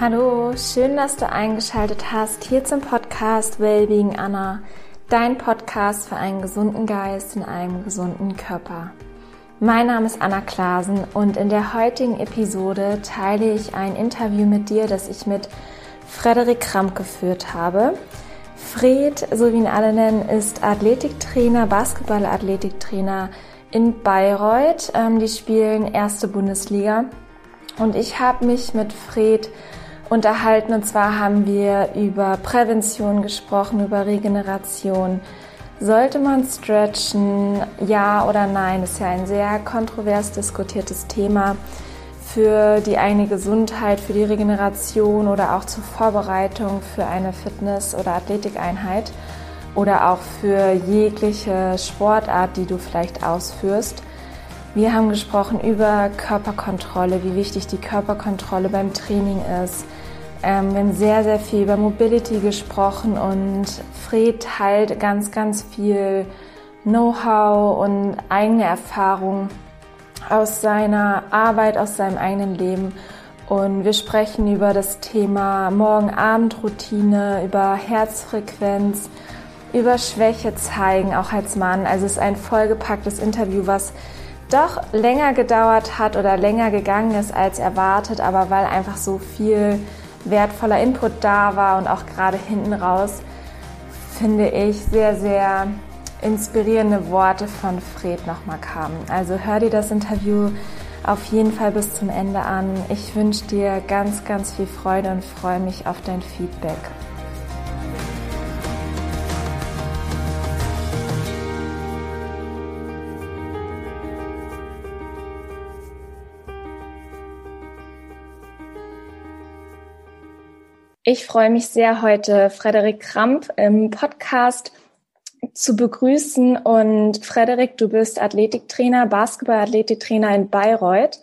Hallo, schön, dass du eingeschaltet hast hier zum Podcast Wellbeing Anna, dein Podcast für einen gesunden Geist in einem gesunden Körper. Mein Name ist Anna Klasen und in der heutigen Episode teile ich ein Interview mit dir, das ich mit Frederik Kramp geführt habe. Fred, so wie ihn alle nennen, ist Athletiktrainer, Basketball-Athletiktrainer in Bayreuth. Ähm, die spielen erste Bundesliga. Und ich habe mich mit Fred unterhalten. Und zwar haben wir über Prävention gesprochen, über Regeneration. Sollte man stretchen? Ja oder nein? Ist ja ein sehr kontrovers diskutiertes Thema für die eigene Gesundheit, für die Regeneration oder auch zur Vorbereitung für eine Fitness- oder Athletikeinheit oder auch für jegliche Sportart, die du vielleicht ausführst. Wir haben gesprochen über Körperkontrolle, wie wichtig die Körperkontrolle beim Training ist, ähm, wir haben sehr, sehr viel über Mobility gesprochen und Fred teilt ganz, ganz viel Know-how und eigene Erfahrung aus seiner Arbeit, aus seinem eigenen Leben. Und wir sprechen über das Thema Morgen-Abend-Routine, über Herzfrequenz, über Schwäche zeigen, auch als Mann. Also es ist ein vollgepacktes Interview, was doch länger gedauert hat oder länger gegangen ist als erwartet, aber weil einfach so viel wertvoller Input da war und auch gerade hinten raus finde ich sehr, sehr inspirierende Worte von Fred nochmal kamen. Also hör dir das Interview auf jeden Fall bis zum Ende an. Ich wünsche dir ganz, ganz viel Freude und freue mich auf dein Feedback. Ich freue mich sehr, heute Frederik Kramp im Podcast zu begrüßen. Und Frederik, du bist Athletiktrainer, Basketball-Athletiktrainer in Bayreuth.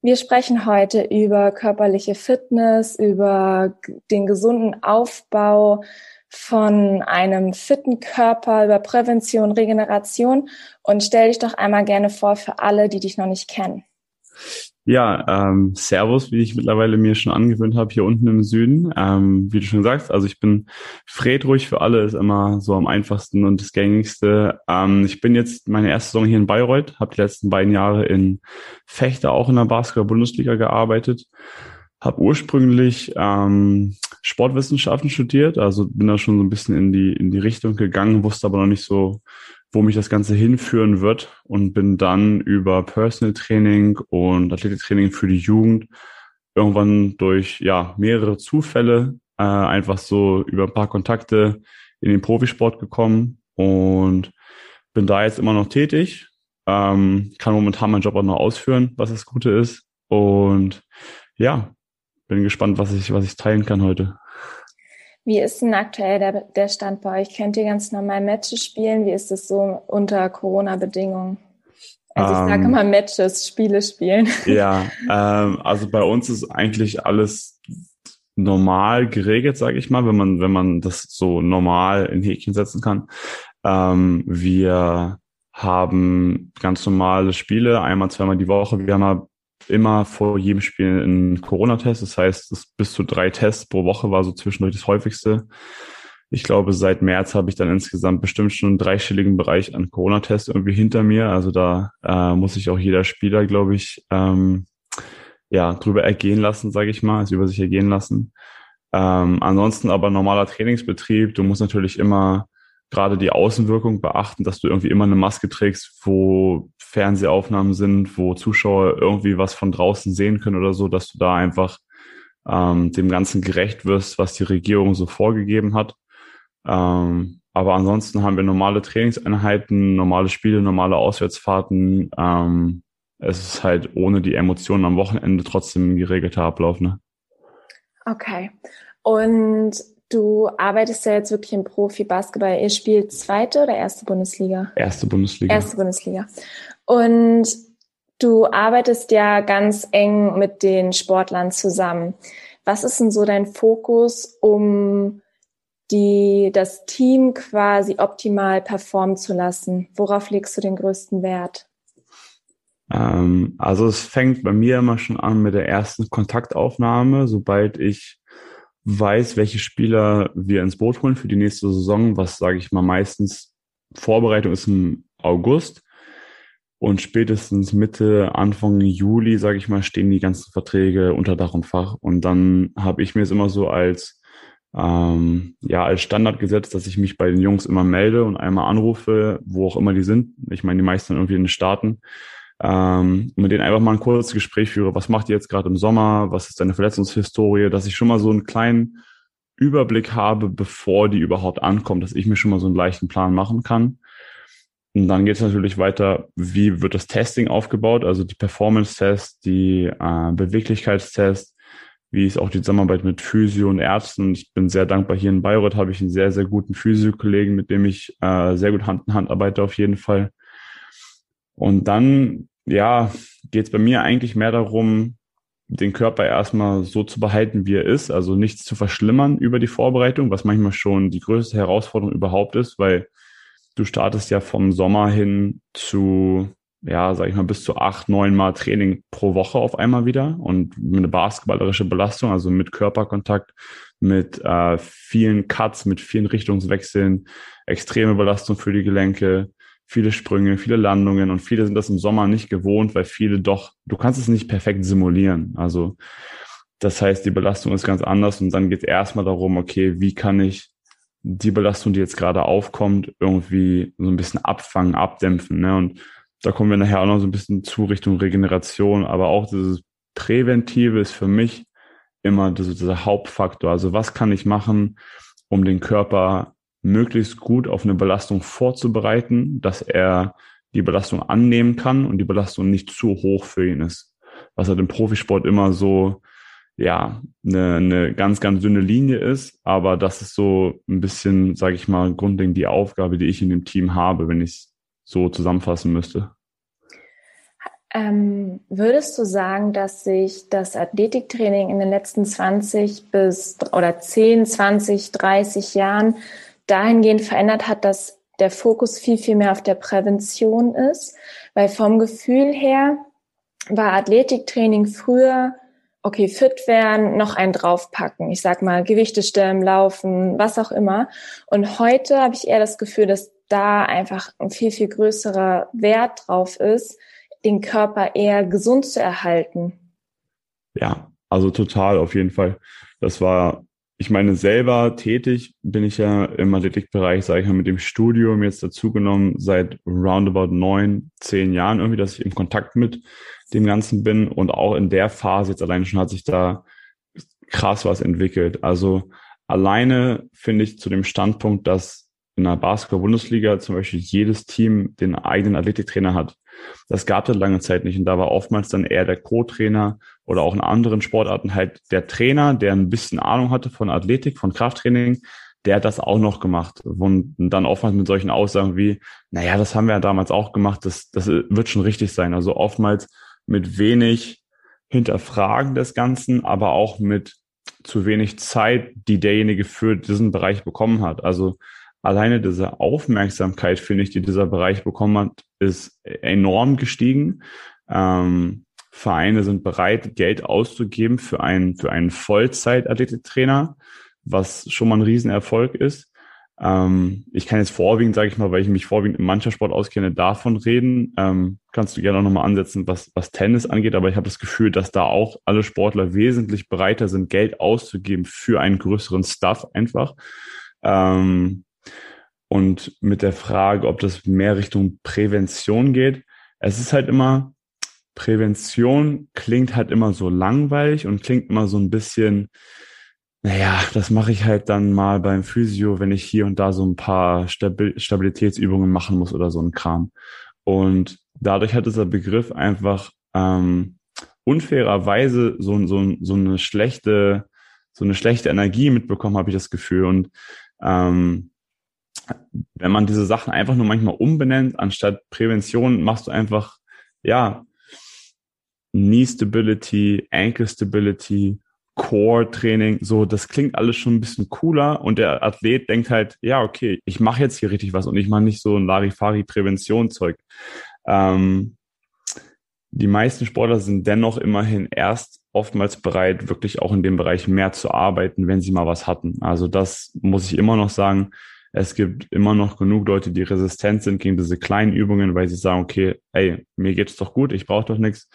Wir sprechen heute über körperliche Fitness, über den gesunden Aufbau von einem fitten Körper, über Prävention, Regeneration. Und stell dich doch einmal gerne vor für alle, die dich noch nicht kennen. Ja, ähm, Servus, wie ich mittlerweile mir schon angewöhnt habe, hier unten im Süden. Ähm, wie du schon sagst, also ich bin Fred ruhig für alle, ist immer so am einfachsten und das gängigste. Ähm, ich bin jetzt meine erste Saison hier in Bayreuth, habe die letzten beiden Jahre in Fechter auch in der Basketball-Bundesliga gearbeitet, habe ursprünglich ähm, Sportwissenschaften studiert, also bin da schon so ein bisschen in die in die Richtung gegangen, wusste aber noch nicht so wo mich das Ganze hinführen wird und bin dann über Personal Training und Athletiktraining für die Jugend irgendwann durch ja mehrere Zufälle äh, einfach so über ein paar Kontakte in den Profisport gekommen und bin da jetzt immer noch tätig, ähm, kann momentan meinen Job auch noch ausführen, was das Gute ist und ja, bin gespannt, was ich was ich teilen kann heute. Wie ist denn aktuell der, der Stand bei euch? Könnt ihr ganz normal Matches spielen? Wie ist es so unter Corona-Bedingungen? Also ich sage ähm, immer Matches, Spiele spielen. Ja, ähm, also bei uns ist eigentlich alles normal geregelt, sage ich mal, wenn man wenn man das so normal in Häkchen setzen kann. Ähm, wir haben ganz normale Spiele, einmal, zweimal die Woche. Wir haben immer vor jedem Spiel einen Corona-Test. Das heißt, bis zu drei Tests pro Woche war so zwischendurch das häufigste. Ich glaube, seit März habe ich dann insgesamt bestimmt schon einen dreistelligen Bereich an Corona-Tests irgendwie hinter mir. Also da äh, muss sich auch jeder Spieler, glaube ich, ähm, ja, drüber ergehen lassen, sage ich mal, also über sich ergehen lassen. Ähm, ansonsten aber normaler Trainingsbetrieb. Du musst natürlich immer gerade die Außenwirkung beachten, dass du irgendwie immer eine Maske trägst, wo Fernsehaufnahmen sind, wo Zuschauer irgendwie was von draußen sehen können oder so, dass du da einfach ähm, dem Ganzen gerecht wirst, was die Regierung so vorgegeben hat. Ähm, aber ansonsten haben wir normale Trainingseinheiten, normale Spiele, normale Auswärtsfahrten. Ähm, es ist halt ohne die Emotionen am Wochenende trotzdem ein geregelter Ablauf. Ne? Okay. Und Du arbeitest ja jetzt wirklich im Profi-Basketball. Ihr spielt zweite oder erste Bundesliga? Erste Bundesliga. Erste Bundesliga. Und du arbeitest ja ganz eng mit den Sportlern zusammen. Was ist denn so dein Fokus, um die, das Team quasi optimal performen zu lassen? Worauf legst du den größten Wert? Ähm, also es fängt bei mir immer schon an mit der ersten Kontaktaufnahme, sobald ich weiß, welche Spieler wir ins Boot holen für die nächste Saison, was sage ich mal meistens Vorbereitung ist im August. Und spätestens Mitte, Anfang Juli, sage ich mal, stehen die ganzen Verträge unter Dach und Fach. Und dann habe ich mir es immer so als ähm, ja als Standard gesetzt, dass ich mich bei den Jungs immer melde und einmal anrufe, wo auch immer die sind. Ich meine, die meisten irgendwie in den Staaten ähm, mit denen einfach mal ein kurzes Gespräch führe. Was macht ihr jetzt gerade im Sommer? Was ist deine Verletzungshistorie? Dass ich schon mal so einen kleinen Überblick habe, bevor die überhaupt ankommt, dass ich mir schon mal so einen leichten Plan machen kann. Und dann geht es natürlich weiter, wie wird das Testing aufgebaut, also die Performance-Tests, die äh, Beweglichkeitstests, wie ist auch die Zusammenarbeit mit Physio und Ärzten. Ich bin sehr dankbar. Hier in Bayreuth habe ich einen sehr, sehr guten Physio-Kollegen, mit dem ich äh, sehr gut Hand in Hand arbeite auf jeden Fall. Und dann ja, geht es bei mir eigentlich mehr darum, den Körper erstmal so zu behalten, wie er ist, also nichts zu verschlimmern über die Vorbereitung, was manchmal schon die größte Herausforderung überhaupt ist, weil du startest ja vom Sommer hin zu, ja, sag ich mal, bis zu acht, neun Mal Training pro Woche auf einmal wieder und eine basketballerische Belastung, also mit Körperkontakt, mit äh, vielen Cuts, mit vielen Richtungswechseln, extreme Belastung für die Gelenke, viele Sprünge, viele Landungen und viele sind das im Sommer nicht gewohnt, weil viele doch, du kannst es nicht perfekt simulieren. Also das heißt, die Belastung ist ganz anders und dann geht es erstmal darum, okay, wie kann ich die Belastung, die jetzt gerade aufkommt, irgendwie so ein bisschen abfangen, abdämpfen. Ne? Und da kommen wir nachher auch noch so ein bisschen zu Richtung Regeneration, aber auch dieses Präventive ist für mich immer dieser Hauptfaktor. Also was kann ich machen, um den Körper möglichst gut auf eine Belastung vorzubereiten, dass er die Belastung annehmen kann und die Belastung nicht zu hoch für ihn ist. Was halt im Profisport immer so, ja, eine, eine ganz, ganz dünne Linie ist, aber das ist so ein bisschen, sage ich mal, grundlegend die Aufgabe, die ich in dem Team habe, wenn ich es so zusammenfassen müsste. Ähm, würdest du sagen, dass sich das Athletiktraining in den letzten 20 bis oder 10, 20, 30 Jahren dahingehend verändert hat, dass der Fokus viel, viel mehr auf der Prävention ist, weil vom Gefühl her war Athletiktraining früher, okay, fit werden, noch einen draufpacken. Ich sag mal, Gewichte stemmen, laufen, was auch immer. Und heute habe ich eher das Gefühl, dass da einfach ein viel, viel größerer Wert drauf ist, den Körper eher gesund zu erhalten. Ja, also total auf jeden Fall. Das war ich meine, selber tätig bin ich ja im Athletikbereich, sage ich mal, mit dem Studium jetzt dazugenommen seit roundabout neun, zehn Jahren irgendwie, dass ich im Kontakt mit dem Ganzen bin und auch in der Phase jetzt alleine schon hat sich da krass was entwickelt. Also alleine finde ich zu dem Standpunkt, dass in der Basketball-Bundesliga zum Beispiel jedes Team den eigenen Athletiktrainer hat. Das gab es lange Zeit nicht und da war oftmals dann eher der Co-Trainer oder auch in anderen Sportarten halt der Trainer, der ein bisschen Ahnung hatte von Athletik, von Krafttraining, der hat das auch noch gemacht und dann oftmals mit solchen Aussagen wie, naja, das haben wir ja damals auch gemacht, das, das wird schon richtig sein. Also oftmals mit wenig Hinterfragen des Ganzen, aber auch mit zu wenig Zeit, die derjenige für diesen Bereich bekommen hat. Also alleine diese Aufmerksamkeit, finde ich, die dieser Bereich bekommen hat, ist enorm gestiegen. Ähm, Vereine sind bereit, Geld auszugeben für einen, für einen Vollzeit-Athletiktrainer, was schon mal ein Riesenerfolg ist. Ähm, ich kann jetzt vorwiegend, sage ich mal, weil ich mich vorwiegend im Mannschaftssport auskenne, davon reden. Ähm, kannst du gerne auch nochmal ansetzen, was, was Tennis angeht, aber ich habe das Gefühl, dass da auch alle Sportler wesentlich bereiter sind, Geld auszugeben für einen größeren Stuff einfach. Ähm, und mit der Frage, ob das mehr Richtung Prävention geht. Es ist halt immer, Prävention klingt halt immer so langweilig und klingt immer so ein bisschen, naja, das mache ich halt dann mal beim Physio, wenn ich hier und da so ein paar Stabil Stabilitätsübungen machen muss oder so ein Kram. Und dadurch hat dieser Begriff einfach ähm, unfairerweise so, so, so eine schlechte, so eine schlechte Energie mitbekommen, habe ich das Gefühl. Und ähm, wenn man diese Sachen einfach nur manchmal umbenennt, anstatt Prävention machst du einfach, ja, Knee Stability, Ankle Stability, Core Training, so, das klingt alles schon ein bisschen cooler und der Athlet denkt halt, ja, okay, ich mache jetzt hier richtig was und ich mache nicht so ein Larifari-Prävention-Zeug. Ähm, die meisten Sportler sind dennoch immerhin erst oftmals bereit, wirklich auch in dem Bereich mehr zu arbeiten, wenn sie mal was hatten. Also das muss ich immer noch sagen. Es gibt immer noch genug Leute, die resistent sind gegen diese kleinen Übungen, weil sie sagen, okay, ey, mir geht's doch gut, ich brauche doch nichts.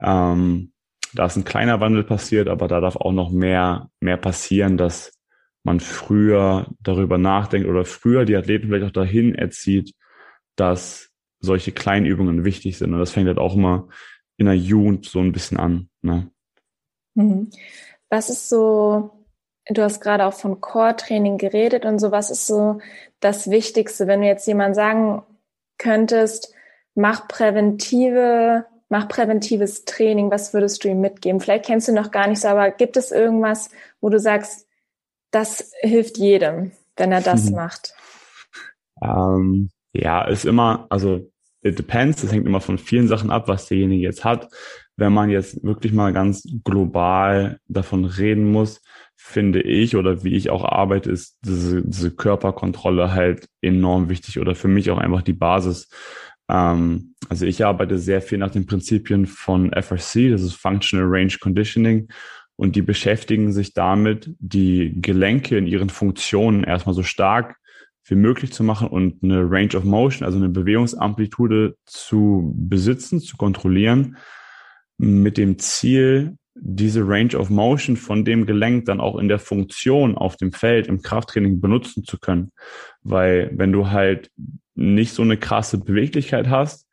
Ähm, da ist ein kleiner Wandel passiert, aber da darf auch noch mehr, mehr passieren, dass man früher darüber nachdenkt oder früher die Athleten vielleicht auch dahin erzieht, dass solche kleinen Übungen wichtig sind. Und das fängt halt auch immer in der Jugend so ein bisschen an. Ne? Mhm. Was ist so, du hast gerade auch von Core-Training geredet und so, was ist so das Wichtigste, wenn du jetzt jemand sagen könntest, mach präventive, mach präventives Training, was würdest du ihm mitgeben? Vielleicht kennst du noch gar nicht so, aber gibt es irgendwas, wo du sagst, das hilft jedem, wenn er das mhm. macht? Ähm, ja, ist immer, also it depends, das hängt immer von vielen Sachen ab, was derjenige jetzt hat wenn man jetzt wirklich mal ganz global davon reden muss, finde ich oder wie ich auch arbeite, ist diese, diese Körperkontrolle halt enorm wichtig oder für mich auch einfach die Basis. Ähm, also ich arbeite sehr viel nach den Prinzipien von FRC, das ist Functional Range Conditioning. Und die beschäftigen sich damit, die Gelenke in ihren Funktionen erstmal so stark wie möglich zu machen und eine Range of Motion, also eine Bewegungsamplitude zu besitzen, zu kontrollieren, mit dem Ziel, diese Range of Motion von dem Gelenk dann auch in der Funktion auf dem Feld im Krafttraining benutzen zu können. Weil wenn du halt nicht so eine krasse Beweglichkeit hast,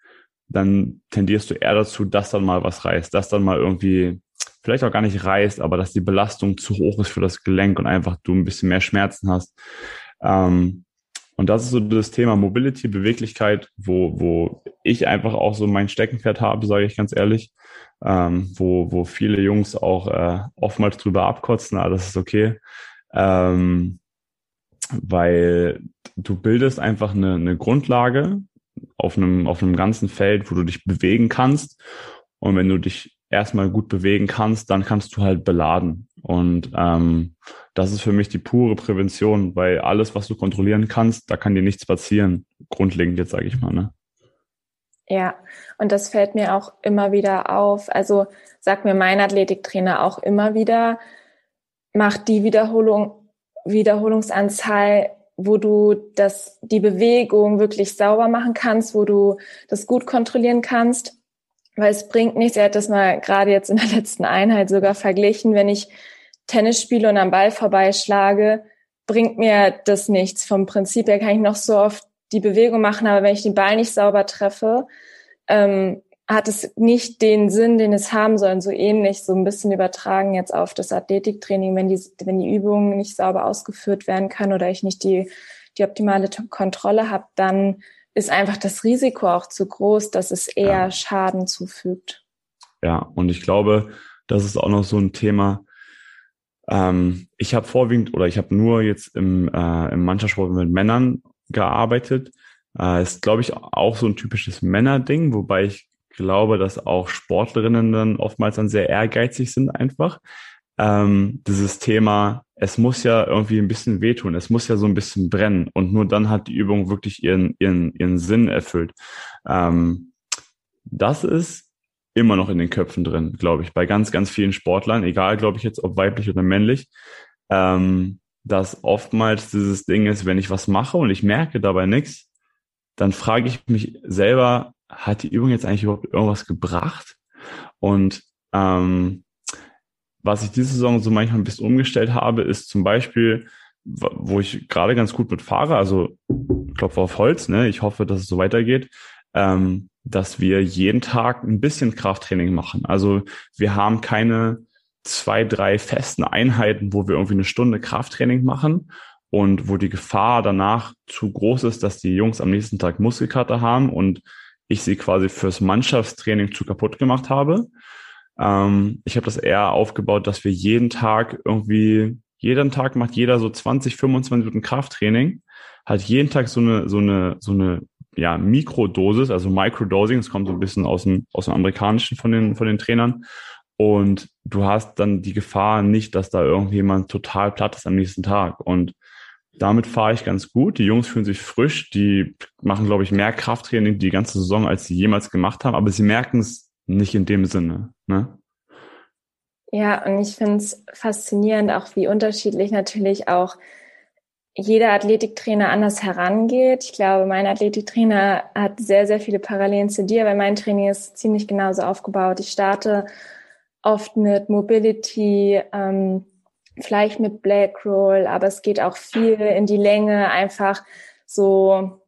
dann tendierst du eher dazu, dass dann mal was reißt, dass dann mal irgendwie vielleicht auch gar nicht reißt, aber dass die Belastung zu hoch ist für das Gelenk und einfach du ein bisschen mehr Schmerzen hast. Ähm, und das ist so das Thema Mobility, Beweglichkeit, wo, wo ich einfach auch so mein Steckenpferd habe, sage ich ganz ehrlich, ähm, wo, wo viele Jungs auch äh, oftmals drüber abkotzen, aber das ist okay. Ähm, weil du bildest einfach eine, eine Grundlage auf einem, auf einem ganzen Feld, wo du dich bewegen kannst. Und wenn du dich erstmal gut bewegen kannst, dann kannst du halt beladen. Und ähm, das ist für mich die pure Prävention, weil alles, was du kontrollieren kannst, da kann dir nichts passieren. Grundlegend jetzt sage ich mal. Ne? Ja, und das fällt mir auch immer wieder auf. Also sagt mir mein Athletiktrainer auch immer wieder, mach die Wiederholung, Wiederholungsanzahl, wo du das, die Bewegung wirklich sauber machen kannst, wo du das gut kontrollieren kannst. Weil es bringt nichts, er hat das mal gerade jetzt in der letzten Einheit sogar verglichen, wenn ich Tennis spiele und am Ball vorbeischlage, bringt mir das nichts. Vom Prinzip her kann ich noch so oft die Bewegung machen, aber wenn ich den Ball nicht sauber treffe, ähm, hat es nicht den Sinn, den es haben soll. Und so ähnlich, so ein bisschen übertragen jetzt auf das Athletiktraining, wenn die, wenn die Übungen nicht sauber ausgeführt werden können oder ich nicht die, die optimale Kontrolle habe, dann ist einfach das Risiko auch zu groß, dass es eher ja. Schaden zufügt. Ja, und ich glaube, das ist auch noch so ein Thema. Ähm, ich habe vorwiegend oder ich habe nur jetzt im, äh, im Mannschaftssport mit Männern gearbeitet. Äh, ist, glaube ich, auch so ein typisches Männerding, wobei ich glaube, dass auch Sportlerinnen dann oftmals dann sehr ehrgeizig sind einfach. Ähm, dieses Thema, es muss ja irgendwie ein bisschen wehtun, es muss ja so ein bisschen brennen und nur dann hat die Übung wirklich ihren, ihren, ihren Sinn erfüllt. Ähm, das ist immer noch in den Köpfen drin, glaube ich, bei ganz, ganz vielen Sportlern, egal, glaube ich jetzt, ob weiblich oder männlich. Ähm, dass oftmals dieses Ding ist, wenn ich was mache und ich merke dabei nichts, dann frage ich mich selber, hat die Übung jetzt eigentlich überhaupt irgendwas gebracht? Und ähm, was ich diese Saison so manchmal ein bisschen umgestellt habe, ist zum Beispiel, wo ich gerade ganz gut mit fahre, also Klopf auf Holz, ne? Ich hoffe, dass es so weitergeht, ähm, dass wir jeden Tag ein bisschen Krafttraining machen. Also wir haben keine zwei, drei festen Einheiten, wo wir irgendwie eine Stunde Krafttraining machen und wo die Gefahr danach zu groß ist, dass die Jungs am nächsten Tag Muskelkater haben und ich sie quasi fürs Mannschaftstraining zu kaputt gemacht habe. Ähm, ich habe das eher aufgebaut, dass wir jeden Tag irgendwie, jeden Tag macht jeder so 20, 25 Minuten Krafttraining, hat jeden Tag so eine, so eine, so eine ja, Mikrodosis, also Microdosing, das kommt so ein bisschen aus dem, aus dem Amerikanischen von den, von den Trainern. Und du hast dann die Gefahr nicht, dass da irgendjemand total platt ist am nächsten Tag. Und damit fahre ich ganz gut. Die Jungs fühlen sich frisch. Die machen, glaube ich, mehr Krafttraining die ganze Saison, als sie jemals gemacht haben. Aber sie merken es nicht in dem Sinne. Ne? Ja, und ich finde es faszinierend, auch wie unterschiedlich natürlich auch jeder Athletiktrainer anders herangeht. Ich glaube, mein Athletiktrainer hat sehr, sehr viele Parallelen zu dir, weil mein Training ist ziemlich genauso aufgebaut. Ich starte oft mit Mobility, ähm, vielleicht mit Black Roll, aber es geht auch viel in die Länge, einfach so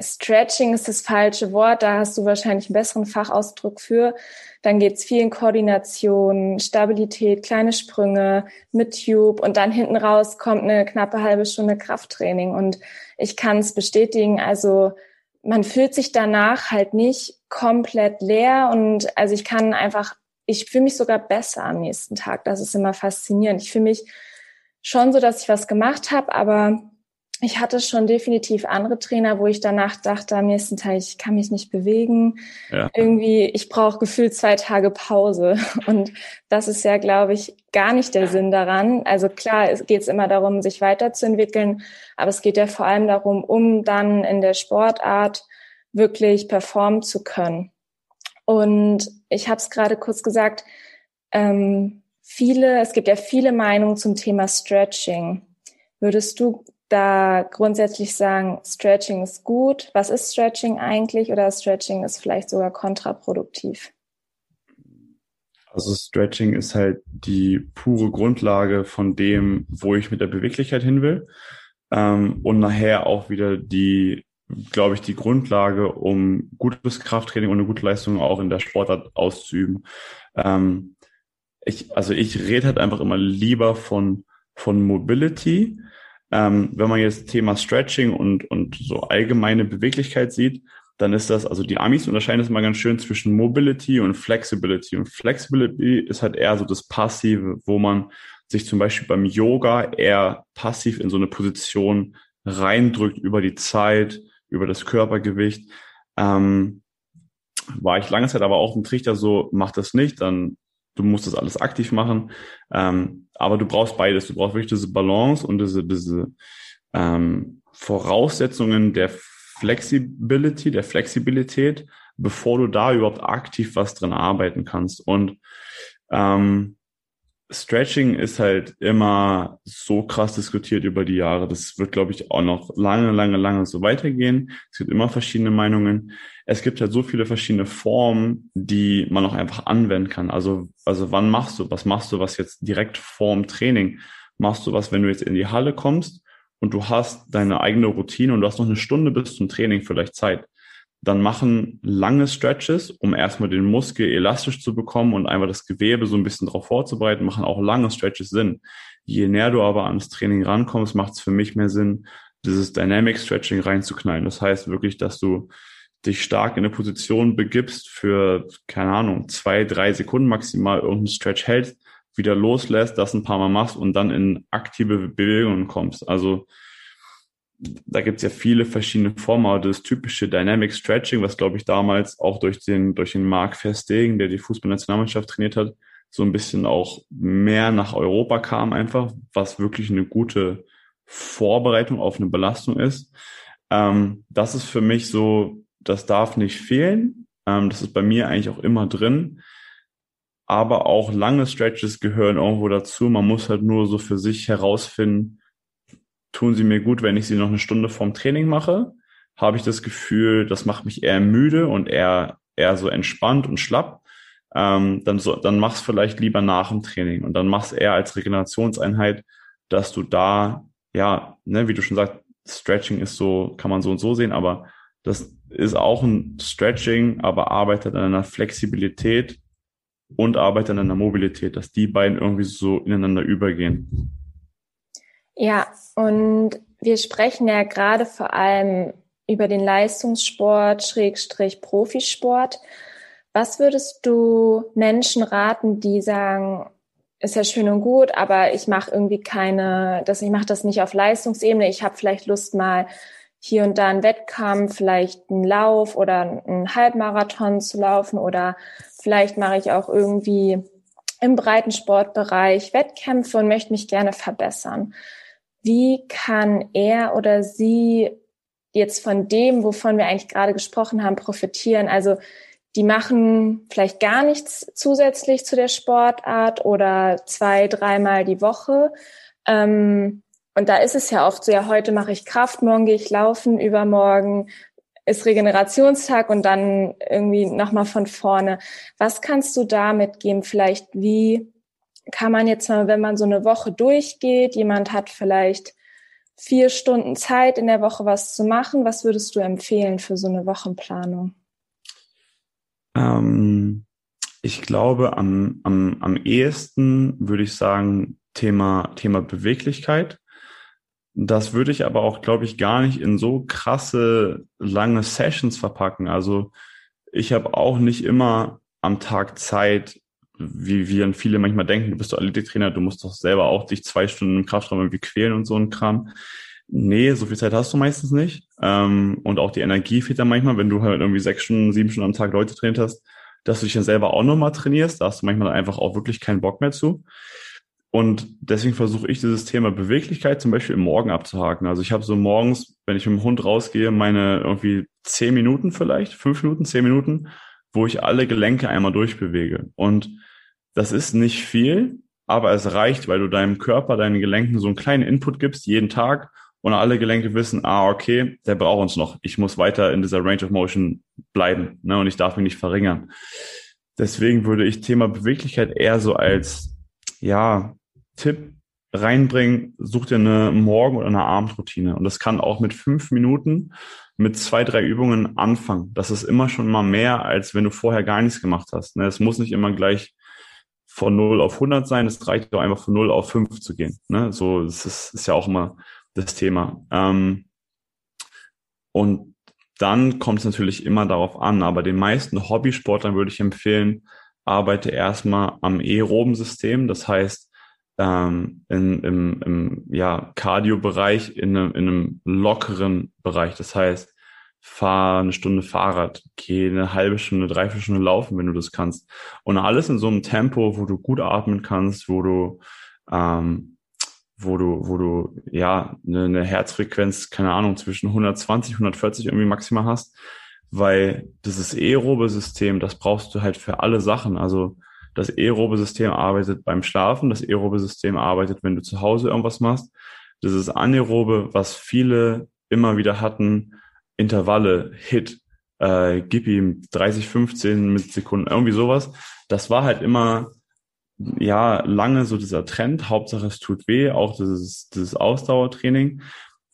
Stretching ist das falsche Wort, da hast du wahrscheinlich einen besseren Fachausdruck für. Dann geht's viel in Koordination, Stabilität, kleine Sprünge mit Tube und dann hinten raus kommt eine knappe halbe Stunde Krafttraining. Und ich kann es bestätigen, also man fühlt sich danach halt nicht komplett leer und also ich kann einfach, ich fühle mich sogar besser am nächsten Tag. Das ist immer faszinierend. Ich fühle mich schon so, dass ich was gemacht habe, aber ich hatte schon definitiv andere Trainer, wo ich danach dachte am nächsten Tag, ich kann mich nicht bewegen. Ja. Irgendwie, ich brauche gefühlt zwei Tage Pause. Und das ist ja, glaube ich, gar nicht der Sinn daran. Also klar, es geht immer darum, sich weiterzuentwickeln, aber es geht ja vor allem darum, um dann in der Sportart wirklich performen zu können. Und ich habe es gerade kurz gesagt, ähm, viele, es gibt ja viele Meinungen zum Thema Stretching. Würdest du da grundsätzlich sagen, Stretching ist gut. Was ist Stretching eigentlich oder Stretching ist vielleicht sogar kontraproduktiv? Also Stretching ist halt die pure Grundlage von dem, wo ich mit der Beweglichkeit hin will. Ähm, und nachher auch wieder die, glaube ich, die Grundlage, um gutes Krafttraining und eine gute Leistung auch in der Sportart auszuüben. Ähm, ich, also ich rede halt einfach immer lieber von, von Mobility, ähm, wenn man jetzt Thema Stretching und, und so allgemeine Beweglichkeit sieht, dann ist das, also die Amis unterscheiden das mal ganz schön zwischen Mobility und Flexibility. Und Flexibility ist halt eher so das Passive, wo man sich zum Beispiel beim Yoga eher passiv in so eine Position reindrückt über die Zeit, über das Körpergewicht. Ähm, war ich lange Zeit aber auch ein Trichter so, mach das nicht, dann du musst das alles aktiv machen. Ähm, aber du brauchst beides. Du brauchst wirklich diese Balance und diese, diese ähm, Voraussetzungen der Flexibility, der Flexibilität, bevor du da überhaupt aktiv was drin arbeiten kannst. Und ähm, Stretching ist halt immer so krass diskutiert über die Jahre. Das wird, glaube ich, auch noch lange, lange, lange so weitergehen. Es gibt immer verschiedene Meinungen. Es gibt halt so viele verschiedene Formen, die man auch einfach anwenden kann. Also, also wann machst du? Was machst du, was jetzt direkt vorm Training? Machst du was, wenn du jetzt in die Halle kommst und du hast deine eigene Routine und du hast noch eine Stunde bis zum Training vielleicht Zeit? Dann machen lange Stretches, um erstmal den Muskel elastisch zu bekommen und einfach das Gewebe so ein bisschen darauf vorzubereiten, machen auch lange Stretches Sinn. Je näher du aber ans Training rankommst, macht es für mich mehr Sinn, dieses Dynamic Stretching reinzuknallen. Das heißt wirklich, dass du dich stark in eine Position begibst für, keine Ahnung, zwei, drei Sekunden maximal irgendeinen Stretch hältst, wieder loslässt, das ein paar Mal machst und dann in aktive Bewegungen kommst. Also da gibt's ja viele verschiedene Formen, aber das typische Dynamic Stretching, was glaube ich damals auch durch den, durch den Mark Verstegen, der die Fußballnationalmannschaft trainiert hat, so ein bisschen auch mehr nach Europa kam einfach, was wirklich eine gute Vorbereitung auf eine Belastung ist. Ähm, das ist für mich so, das darf nicht fehlen. Ähm, das ist bei mir eigentlich auch immer drin. Aber auch lange Stretches gehören irgendwo dazu. Man muss halt nur so für sich herausfinden, tun sie mir gut, wenn ich sie noch eine Stunde vorm Training mache, habe ich das Gefühl, das macht mich eher müde und eher, eher so entspannt und schlapp. Ähm, dann, so, dann mach's vielleicht lieber nach dem Training und dann mach's eher als Regenerationseinheit, dass du da, ja, ne, wie du schon sagst, Stretching ist so, kann man so und so sehen, aber das ist auch ein Stretching, aber arbeitet an einer Flexibilität und arbeitet an einer Mobilität, dass die beiden irgendwie so ineinander übergehen. Ja, und wir sprechen ja gerade vor allem über den Leistungssport, Schrägstrich Profisport. Was würdest du Menschen raten, die sagen, ist ja schön und gut, aber ich mache irgendwie keine, dass ich mache das nicht auf Leistungsebene. Ich habe vielleicht Lust mal hier und da einen Wettkampf, vielleicht einen Lauf oder einen Halbmarathon zu laufen oder vielleicht mache ich auch irgendwie im Breitensportbereich Wettkämpfe und möchte mich gerne verbessern wie kann er oder sie jetzt von dem, wovon wir eigentlich gerade gesprochen haben, profitieren? Also die machen vielleicht gar nichts zusätzlich zu der Sportart oder zwei, dreimal die Woche. Ähm, und da ist es ja oft so, ja, heute mache ich Kraft, morgen gehe ich laufen, übermorgen ist Regenerationstag und dann irgendwie nochmal von vorne. Was kannst du da mitgeben? Vielleicht wie kann man jetzt mal, wenn man so eine Woche durchgeht, jemand hat vielleicht vier Stunden Zeit in der Woche was zu machen, was würdest du empfehlen für so eine Wochenplanung? Ähm, ich glaube, am, am, am ehesten würde ich sagen, Thema, Thema Beweglichkeit. Das würde ich aber auch, glaube ich, gar nicht in so krasse, lange Sessions verpacken. Also ich habe auch nicht immer am Tag Zeit, wie, dann viele manchmal denken, du bist doch Athletiktrainer, du musst doch selber auch dich zwei Stunden im Kraftraum irgendwie quälen und so ein Kram. Nee, so viel Zeit hast du meistens nicht. Ähm, und auch die Energie fehlt dann manchmal, wenn du halt irgendwie sechs Stunden, sieben Stunden am Tag Leute trainiert hast, dass du dich dann selber auch nochmal trainierst. Da hast du manchmal einfach auch wirklich keinen Bock mehr zu. Und deswegen versuche ich dieses Thema Beweglichkeit zum Beispiel im Morgen abzuhaken. Also ich habe so morgens, wenn ich mit dem Hund rausgehe, meine irgendwie zehn Minuten vielleicht, fünf Minuten, zehn Minuten, wo ich alle Gelenke einmal durchbewege. Und das ist nicht viel, aber es reicht, weil du deinem Körper, deinen Gelenken so einen kleinen Input gibst, jeden Tag. Und alle Gelenke wissen, ah, okay, der braucht uns noch. Ich muss weiter in dieser Range of Motion bleiben. Ne? Und ich darf mich nicht verringern. Deswegen würde ich Thema Beweglichkeit eher so als, ja, Tipp reinbringen, such dir eine Morgen- oder eine Abendroutine. Und das kann auch mit fünf Minuten, mit zwei, drei Übungen anfangen. Das ist immer schon mal mehr, als wenn du vorher gar nichts gemacht hast. Ne? Es muss nicht immer gleich von 0 auf 100 sein. Es reicht auch einfach von 0 auf 5 zu gehen. Ne? So, das ist, ist ja auch immer das Thema. Ähm, und dann kommt es natürlich immer darauf an, aber den meisten Hobbysportlern würde ich empfehlen, arbeite erstmal am aeroben System. Das heißt, ähm, in, im, im ja, Cardio-Bereich in, einem, in einem lockeren Bereich. Das heißt, fahr eine Stunde Fahrrad, geh eine halbe Stunde, dreiviertel Stunde laufen, wenn du das kannst. Und alles in so einem Tempo, wo du gut atmen kannst, wo du, ähm, wo du, wo du, ja, eine, eine Herzfrequenz, keine Ahnung, zwischen 120, 140 irgendwie maximal hast. Weil dieses aerobe System, das brauchst du halt für alle Sachen. Also, das aerobe System arbeitet beim Schlafen, das aerobe System arbeitet, wenn du zu Hause irgendwas machst. Das ist anaerobe, was viele immer wieder hatten, Intervalle, Hit, äh, gib ihm 30, 15 mit Sekunden, irgendwie sowas. Das war halt immer, ja, lange so dieser Trend. Hauptsache es tut weh, auch dieses, dieses Ausdauertraining.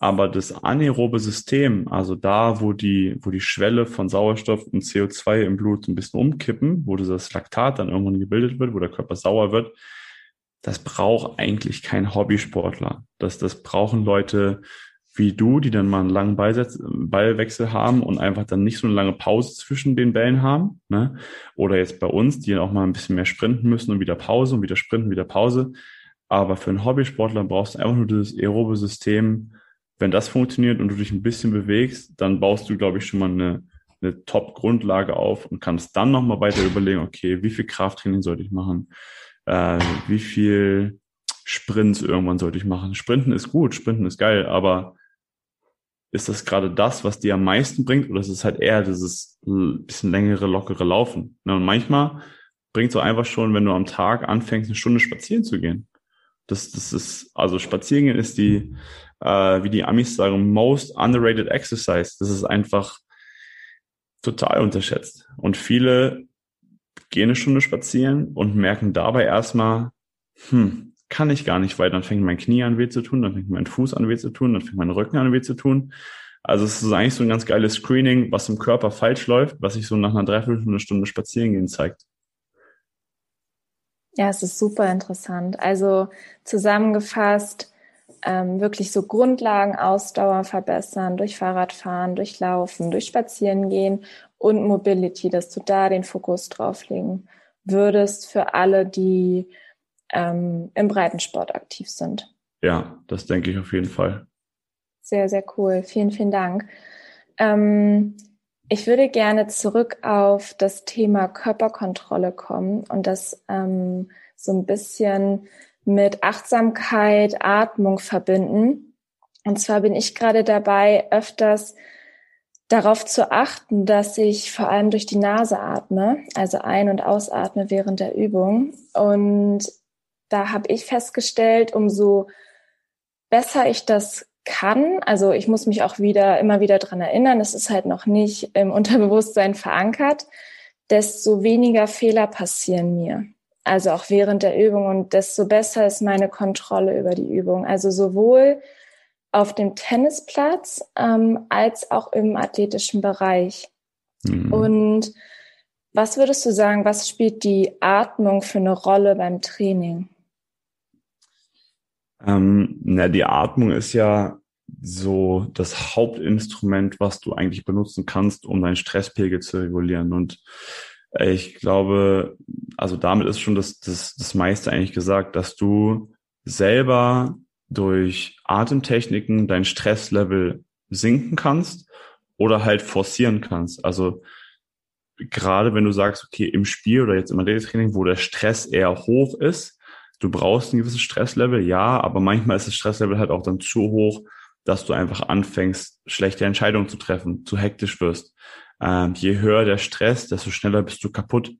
Aber das anaerobe System, also da, wo die, wo die Schwelle von Sauerstoff und CO2 im Blut ein bisschen umkippen, wo das Laktat dann irgendwann gebildet wird, wo der Körper sauer wird, das braucht eigentlich kein Hobbysportler. Das, das brauchen Leute wie du, die dann mal einen langen Ballsetz, Ballwechsel haben und einfach dann nicht so eine lange Pause zwischen den Bällen haben. Ne? Oder jetzt bei uns, die dann auch mal ein bisschen mehr sprinten müssen und wieder Pause und wieder sprinten, wieder Pause. Aber für einen Hobbysportler brauchst du einfach nur dieses aerobe System, wenn das funktioniert und du dich ein bisschen bewegst, dann baust du, glaube ich, schon mal eine, eine Top-Grundlage auf und kannst dann nochmal weiter überlegen, okay, wie viel Krafttraining sollte ich machen? Äh, wie viel Sprints irgendwann sollte ich machen? Sprinten ist gut, Sprinten ist geil, aber ist das gerade das, was dir am meisten bringt, oder ist es halt eher dieses bisschen längere, lockere Laufen? Und manchmal bringt es so einfach schon, wenn du am Tag anfängst, eine Stunde spazieren zu gehen. Das, das ist, also spazieren gehen ist die, äh, wie die Amis sagen, most underrated exercise. Das ist einfach total unterschätzt. Und viele gehen eine Stunde spazieren und merken dabei erstmal, hm, kann ich gar nicht, weil dann fängt mein Knie an weh zu tun, dann fängt mein Fuß an weh zu tun, dann fängt mein Rücken an weh zu tun. Also es ist eigentlich so ein ganz geiles Screening, was im Körper falsch läuft, was sich so nach einer Dreiviertelstunde Stunde spazieren gehen zeigt. Ja, es ist super interessant. Also zusammengefasst, ähm, wirklich so Grundlagen, Ausdauer verbessern durch Fahrradfahren, durch Laufen, durch Spazierengehen und Mobility, dass du da den Fokus drauflegen würdest für alle, die ähm, im Breitensport aktiv sind. Ja, das denke ich auf jeden Fall. Sehr, sehr cool. Vielen, vielen Dank. Ähm, ich würde gerne zurück auf das Thema Körperkontrolle kommen und das ähm, so ein bisschen mit Achtsamkeit, Atmung verbinden. Und zwar bin ich gerade dabei, öfters darauf zu achten, dass ich vor allem durch die Nase atme, also ein- und ausatme während der Übung. Und da habe ich festgestellt, umso besser ich das kann, also ich muss mich auch wieder immer wieder dran erinnern, es ist halt noch nicht im Unterbewusstsein verankert, desto weniger Fehler passieren mir. Also auch während der Übung und desto besser ist meine Kontrolle über die Übung. Also sowohl auf dem Tennisplatz ähm, als auch im athletischen Bereich. Mhm. Und was würdest du sagen, was spielt die Atmung für eine Rolle beim Training? Ähm, na, die Atmung ist ja so das Hauptinstrument, was du eigentlich benutzen kannst, um deinen Stresspegel zu regulieren. Und äh, ich glaube, also damit ist schon das, das, das meiste eigentlich gesagt, dass du selber durch Atemtechniken dein Stresslevel sinken kannst oder halt forcieren kannst. Also gerade wenn du sagst, okay, im Spiel oder jetzt im Athletiktraining, wo der Stress eher hoch ist, du brauchst ein gewisses Stresslevel, ja, aber manchmal ist das Stresslevel halt auch dann zu hoch, dass du einfach anfängst, schlechte Entscheidungen zu treffen, zu hektisch wirst. Ähm, je höher der Stress, desto schneller bist du kaputt.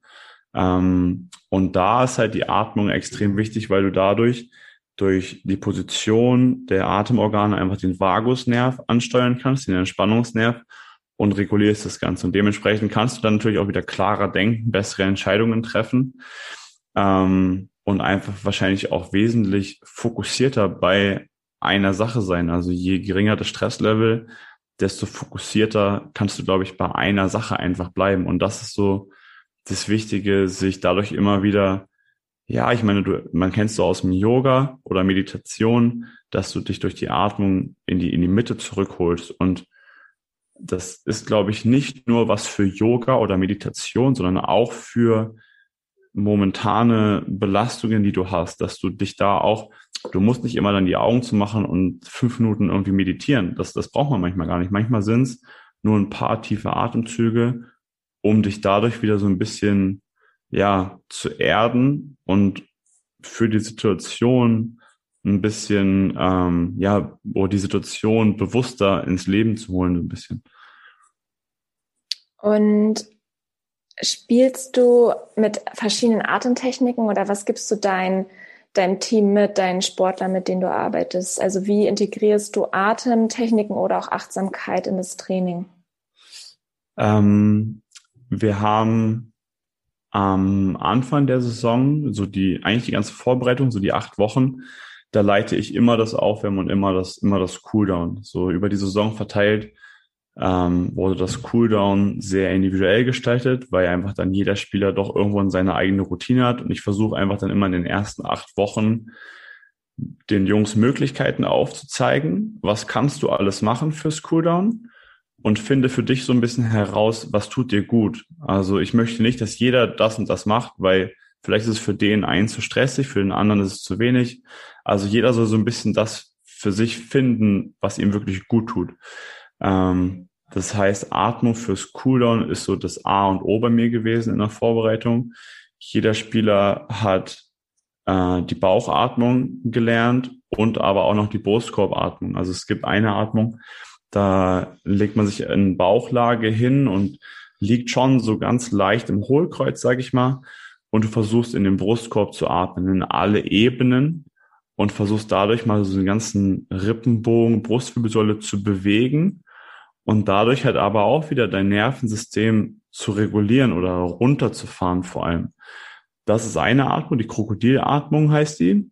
Ähm, und da ist halt die Atmung extrem wichtig, weil du dadurch durch die Position der Atemorgane einfach den Vagusnerv ansteuern kannst, den Entspannungsnerv und regulierst das Ganze. Und dementsprechend kannst du dann natürlich auch wieder klarer denken, bessere Entscheidungen treffen ähm, und einfach wahrscheinlich auch wesentlich fokussierter bei einer Sache sein. Also je geringer das Stresslevel, desto fokussierter kannst du, glaube ich, bei einer Sache einfach bleiben. Und das ist so das Wichtige, sich dadurch immer wieder ja, ich meine, du, man kennst so aus dem Yoga oder Meditation, dass du dich durch die Atmung in die, in die Mitte zurückholst. Und das ist, glaube ich, nicht nur was für Yoga oder Meditation, sondern auch für momentane Belastungen, die du hast, dass du dich da auch, du musst nicht immer dann die Augen zu machen und fünf Minuten irgendwie meditieren. Das, das braucht man manchmal gar nicht. Manchmal sind es nur ein paar tiefe Atemzüge, um dich dadurch wieder so ein bisschen ja, zu erden und für die Situation ein bisschen, ähm, ja, oder die Situation bewusster ins Leben zu holen, ein bisschen. Und spielst du mit verschiedenen Atemtechniken oder was gibst du dein, deinem Team mit, deinen Sportlern, mit denen du arbeitest? Also wie integrierst du Atemtechniken oder auch Achtsamkeit in das Training? Ähm, wir haben am Anfang der Saison, so die, eigentlich die ganze Vorbereitung, so die acht Wochen, da leite ich immer das Aufwärmen und immer das, immer das Cooldown. So über die Saison verteilt ähm, wurde das Cooldown sehr individuell gestaltet, weil einfach dann jeder Spieler doch irgendwo seine eigene Routine hat. Und ich versuche einfach dann immer in den ersten acht Wochen den Jungs Möglichkeiten aufzuzeigen. Was kannst du alles machen fürs Cooldown? und finde für dich so ein bisschen heraus, was tut dir gut. Also ich möchte nicht, dass jeder das und das macht, weil vielleicht ist es für den einen zu stressig, für den anderen ist es zu wenig. Also jeder soll so ein bisschen das für sich finden, was ihm wirklich gut tut. Ähm, das heißt, Atmung fürs Cooldown ist so das A und O bei mir gewesen in der Vorbereitung. Jeder Spieler hat äh, die Bauchatmung gelernt und aber auch noch die Brustkorbatmung. Also es gibt eine Atmung, da legt man sich in Bauchlage hin und liegt schon so ganz leicht im Hohlkreuz, sage ich mal. Und du versuchst in den Brustkorb zu atmen, in alle Ebenen und versuchst dadurch mal so den ganzen Rippenbogen, Brustwirbelsäule zu bewegen und dadurch halt aber auch wieder dein Nervensystem zu regulieren oder runterzufahren vor allem. Das ist eine Atmung, die Krokodilatmung heißt die.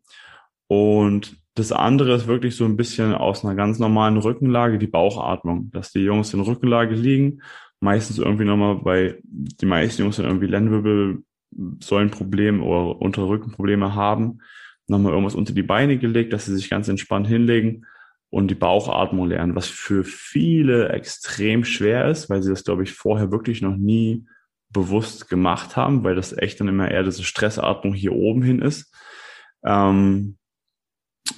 Und das andere ist wirklich so ein bisschen aus einer ganz normalen Rückenlage die Bauchatmung, dass die Jungs in Rückenlage liegen, meistens irgendwie nochmal bei, die meisten Jungs dann irgendwie Lendenwirbelsäulenprobleme oder untere Rückenprobleme haben, nochmal irgendwas unter die Beine gelegt, dass sie sich ganz entspannt hinlegen und die Bauchatmung lernen, was für viele extrem schwer ist, weil sie das, glaube ich, vorher wirklich noch nie bewusst gemacht haben, weil das echt dann immer eher diese Stressatmung hier oben hin ist. Ähm,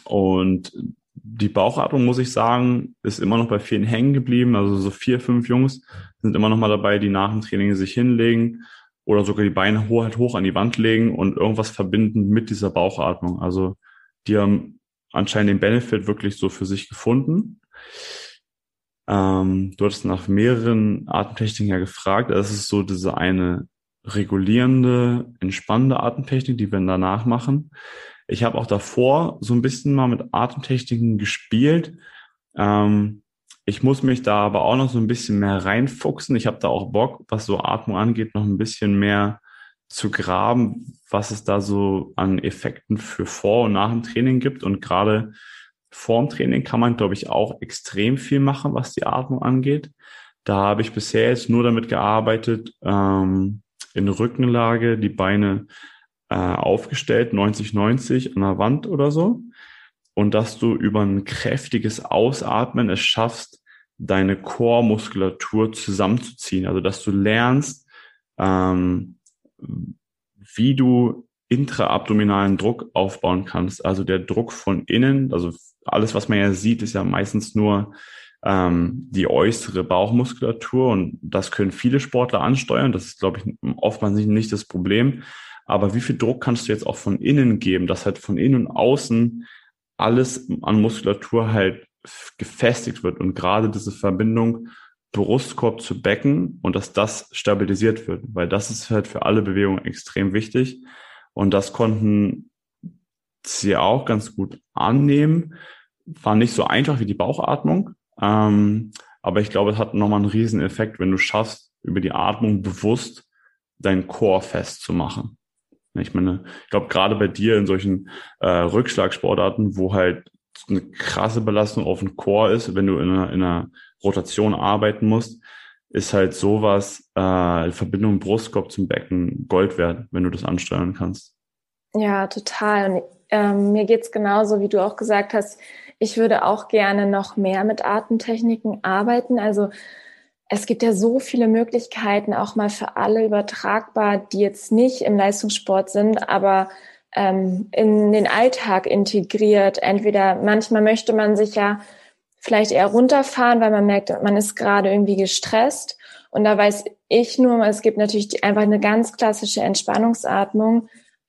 und die Bauchatmung, muss ich sagen, ist immer noch bei vielen hängen geblieben. Also so vier, fünf Jungs sind immer noch mal dabei, die nach dem Training sich hinlegen oder sogar die Beine hoch, halt hoch an die Wand legen und irgendwas verbinden mit dieser Bauchatmung. Also die haben anscheinend den Benefit wirklich so für sich gefunden. Ähm, du hattest nach mehreren Atemtechniken ja gefragt. Das ist so diese eine regulierende, entspannende Atemtechnik, die wir danach machen. Ich habe auch davor so ein bisschen mal mit Atemtechniken gespielt. Ähm, ich muss mich da aber auch noch so ein bisschen mehr reinfuchsen. Ich habe da auch Bock, was so Atmung angeht, noch ein bisschen mehr zu graben, was es da so an Effekten für vor und nach dem Training gibt. Und gerade vor dem Training kann man, glaube ich, auch extrem viel machen, was die Atmung angeht. Da habe ich bisher jetzt nur damit gearbeitet, ähm, in Rückenlage die Beine äh, aufgestellt, 90-90 an der Wand oder so. Und dass du über ein kräftiges Ausatmen es schaffst, deine Core-Muskulatur zusammenzuziehen. Also dass du lernst, ähm, wie du intraabdominalen Druck aufbauen kannst. Also der Druck von innen, also alles, was man ja sieht, ist ja meistens nur ähm, die äußere Bauchmuskulatur und das können viele Sportler ansteuern. Das ist, glaube ich, oftmals nicht, nicht das Problem. Aber wie viel Druck kannst du jetzt auch von innen geben, dass halt von innen und außen alles an Muskulatur halt gefestigt wird und gerade diese Verbindung Brustkorb zu Becken und dass das stabilisiert wird, weil das ist halt für alle Bewegungen extrem wichtig und das konnten sie auch ganz gut annehmen. War nicht so einfach wie die Bauchatmung, ähm, aber ich glaube, es hat nochmal einen riesen Effekt, wenn du schaffst, über die Atmung bewusst deinen Chor festzumachen. Ich meine, ich glaube, gerade bei dir in solchen äh, Rückschlagsportarten, wo halt eine krasse Belastung auf den Chor ist, wenn du in einer, in einer Rotation arbeiten musst, ist halt sowas, äh, Verbindung Brustkorb zum Becken Gold wert, wenn du das ansteuern kannst. Ja, total. Und ähm, mir geht's genauso, wie du auch gesagt hast. Ich würde auch gerne noch mehr mit Atemtechniken arbeiten. Also es gibt ja so viele Möglichkeiten, auch mal für alle übertragbar, die jetzt nicht im Leistungssport sind, aber ähm, in den Alltag integriert. Entweder manchmal möchte man sich ja vielleicht eher runterfahren, weil man merkt, man ist gerade irgendwie gestresst. Und da weiß ich nur, es gibt natürlich einfach eine ganz klassische Entspannungsatmung,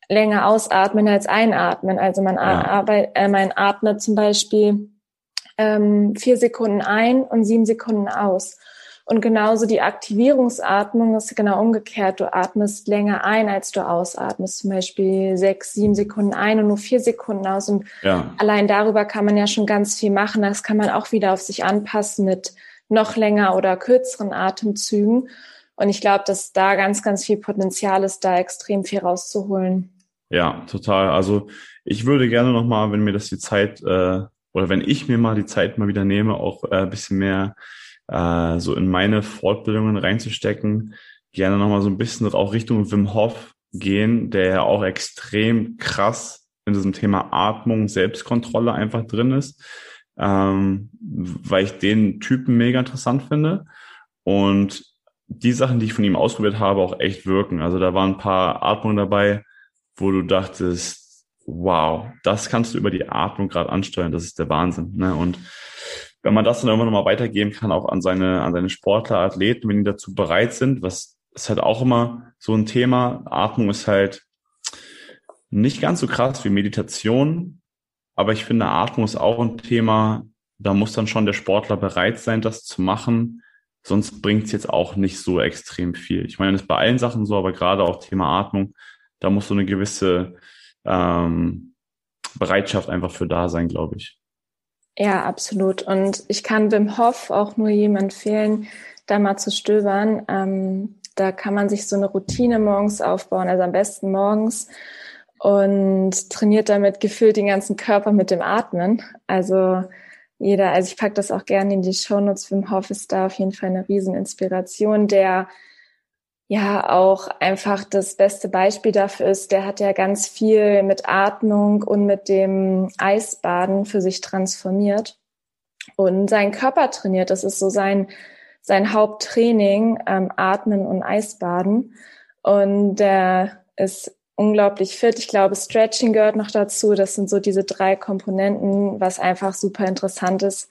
länger ausatmen als einatmen. Also man, ja. arbeit, äh, man atmet zum Beispiel ähm, vier Sekunden ein und sieben Sekunden aus. Und genauso die Aktivierungsatmung ist genau umgekehrt. Du atmest länger ein, als du ausatmest. Zum Beispiel sechs, sieben Sekunden ein und nur vier Sekunden aus. Und ja. allein darüber kann man ja schon ganz viel machen. Das kann man auch wieder auf sich anpassen mit noch länger oder kürzeren Atemzügen. Und ich glaube, dass da ganz, ganz viel Potenzial ist, da extrem viel rauszuholen. Ja, total. Also ich würde gerne nochmal, wenn mir das die Zeit äh, oder wenn ich mir mal die Zeit mal wieder nehme, auch äh, ein bisschen mehr äh, so in meine Fortbildungen reinzustecken, gerne nochmal so ein bisschen auch Richtung Wim Hof gehen, der ja auch extrem krass in diesem Thema Atmung, Selbstkontrolle einfach drin ist, ähm, weil ich den Typen mega interessant finde und die Sachen, die ich von ihm ausprobiert habe, auch echt wirken. Also da waren ein paar Atmungen dabei, wo du dachtest, wow, das kannst du über die Atmung gerade ansteuern, das ist der Wahnsinn. Ne? Und wenn man das dann irgendwann nochmal weitergeben kann, auch an seine, an seine Sportler, Athleten, wenn die dazu bereit sind, was ist halt auch immer so ein Thema. Atmung ist halt nicht ganz so krass wie Meditation, aber ich finde, Atmung ist auch ein Thema, da muss dann schon der Sportler bereit sein, das zu machen. Sonst bringt es jetzt auch nicht so extrem viel. Ich meine, das ist bei allen Sachen so, aber gerade auch Thema Atmung, da muss so eine gewisse ähm, Bereitschaft einfach für da sein, glaube ich. Ja, absolut. Und ich kann Wim Hof auch nur jedem empfehlen, da mal zu stöbern. Ähm, da kann man sich so eine Routine morgens aufbauen, also am besten morgens und trainiert damit gefühlt den ganzen Körper mit dem Atmen. Also jeder, also ich packe das auch gerne in die Shownotes. Wim Hof ist da auf jeden Fall eine Rieseninspiration, der ja auch einfach das beste Beispiel dafür ist, der hat ja ganz viel mit Atmung und mit dem Eisbaden für sich transformiert und seinen Körper trainiert. Das ist so sein, sein Haupttraining, ähm, Atmen und Eisbaden. Und der ist unglaublich fit. Ich glaube, Stretching gehört noch dazu. Das sind so diese drei Komponenten, was einfach super interessant ist.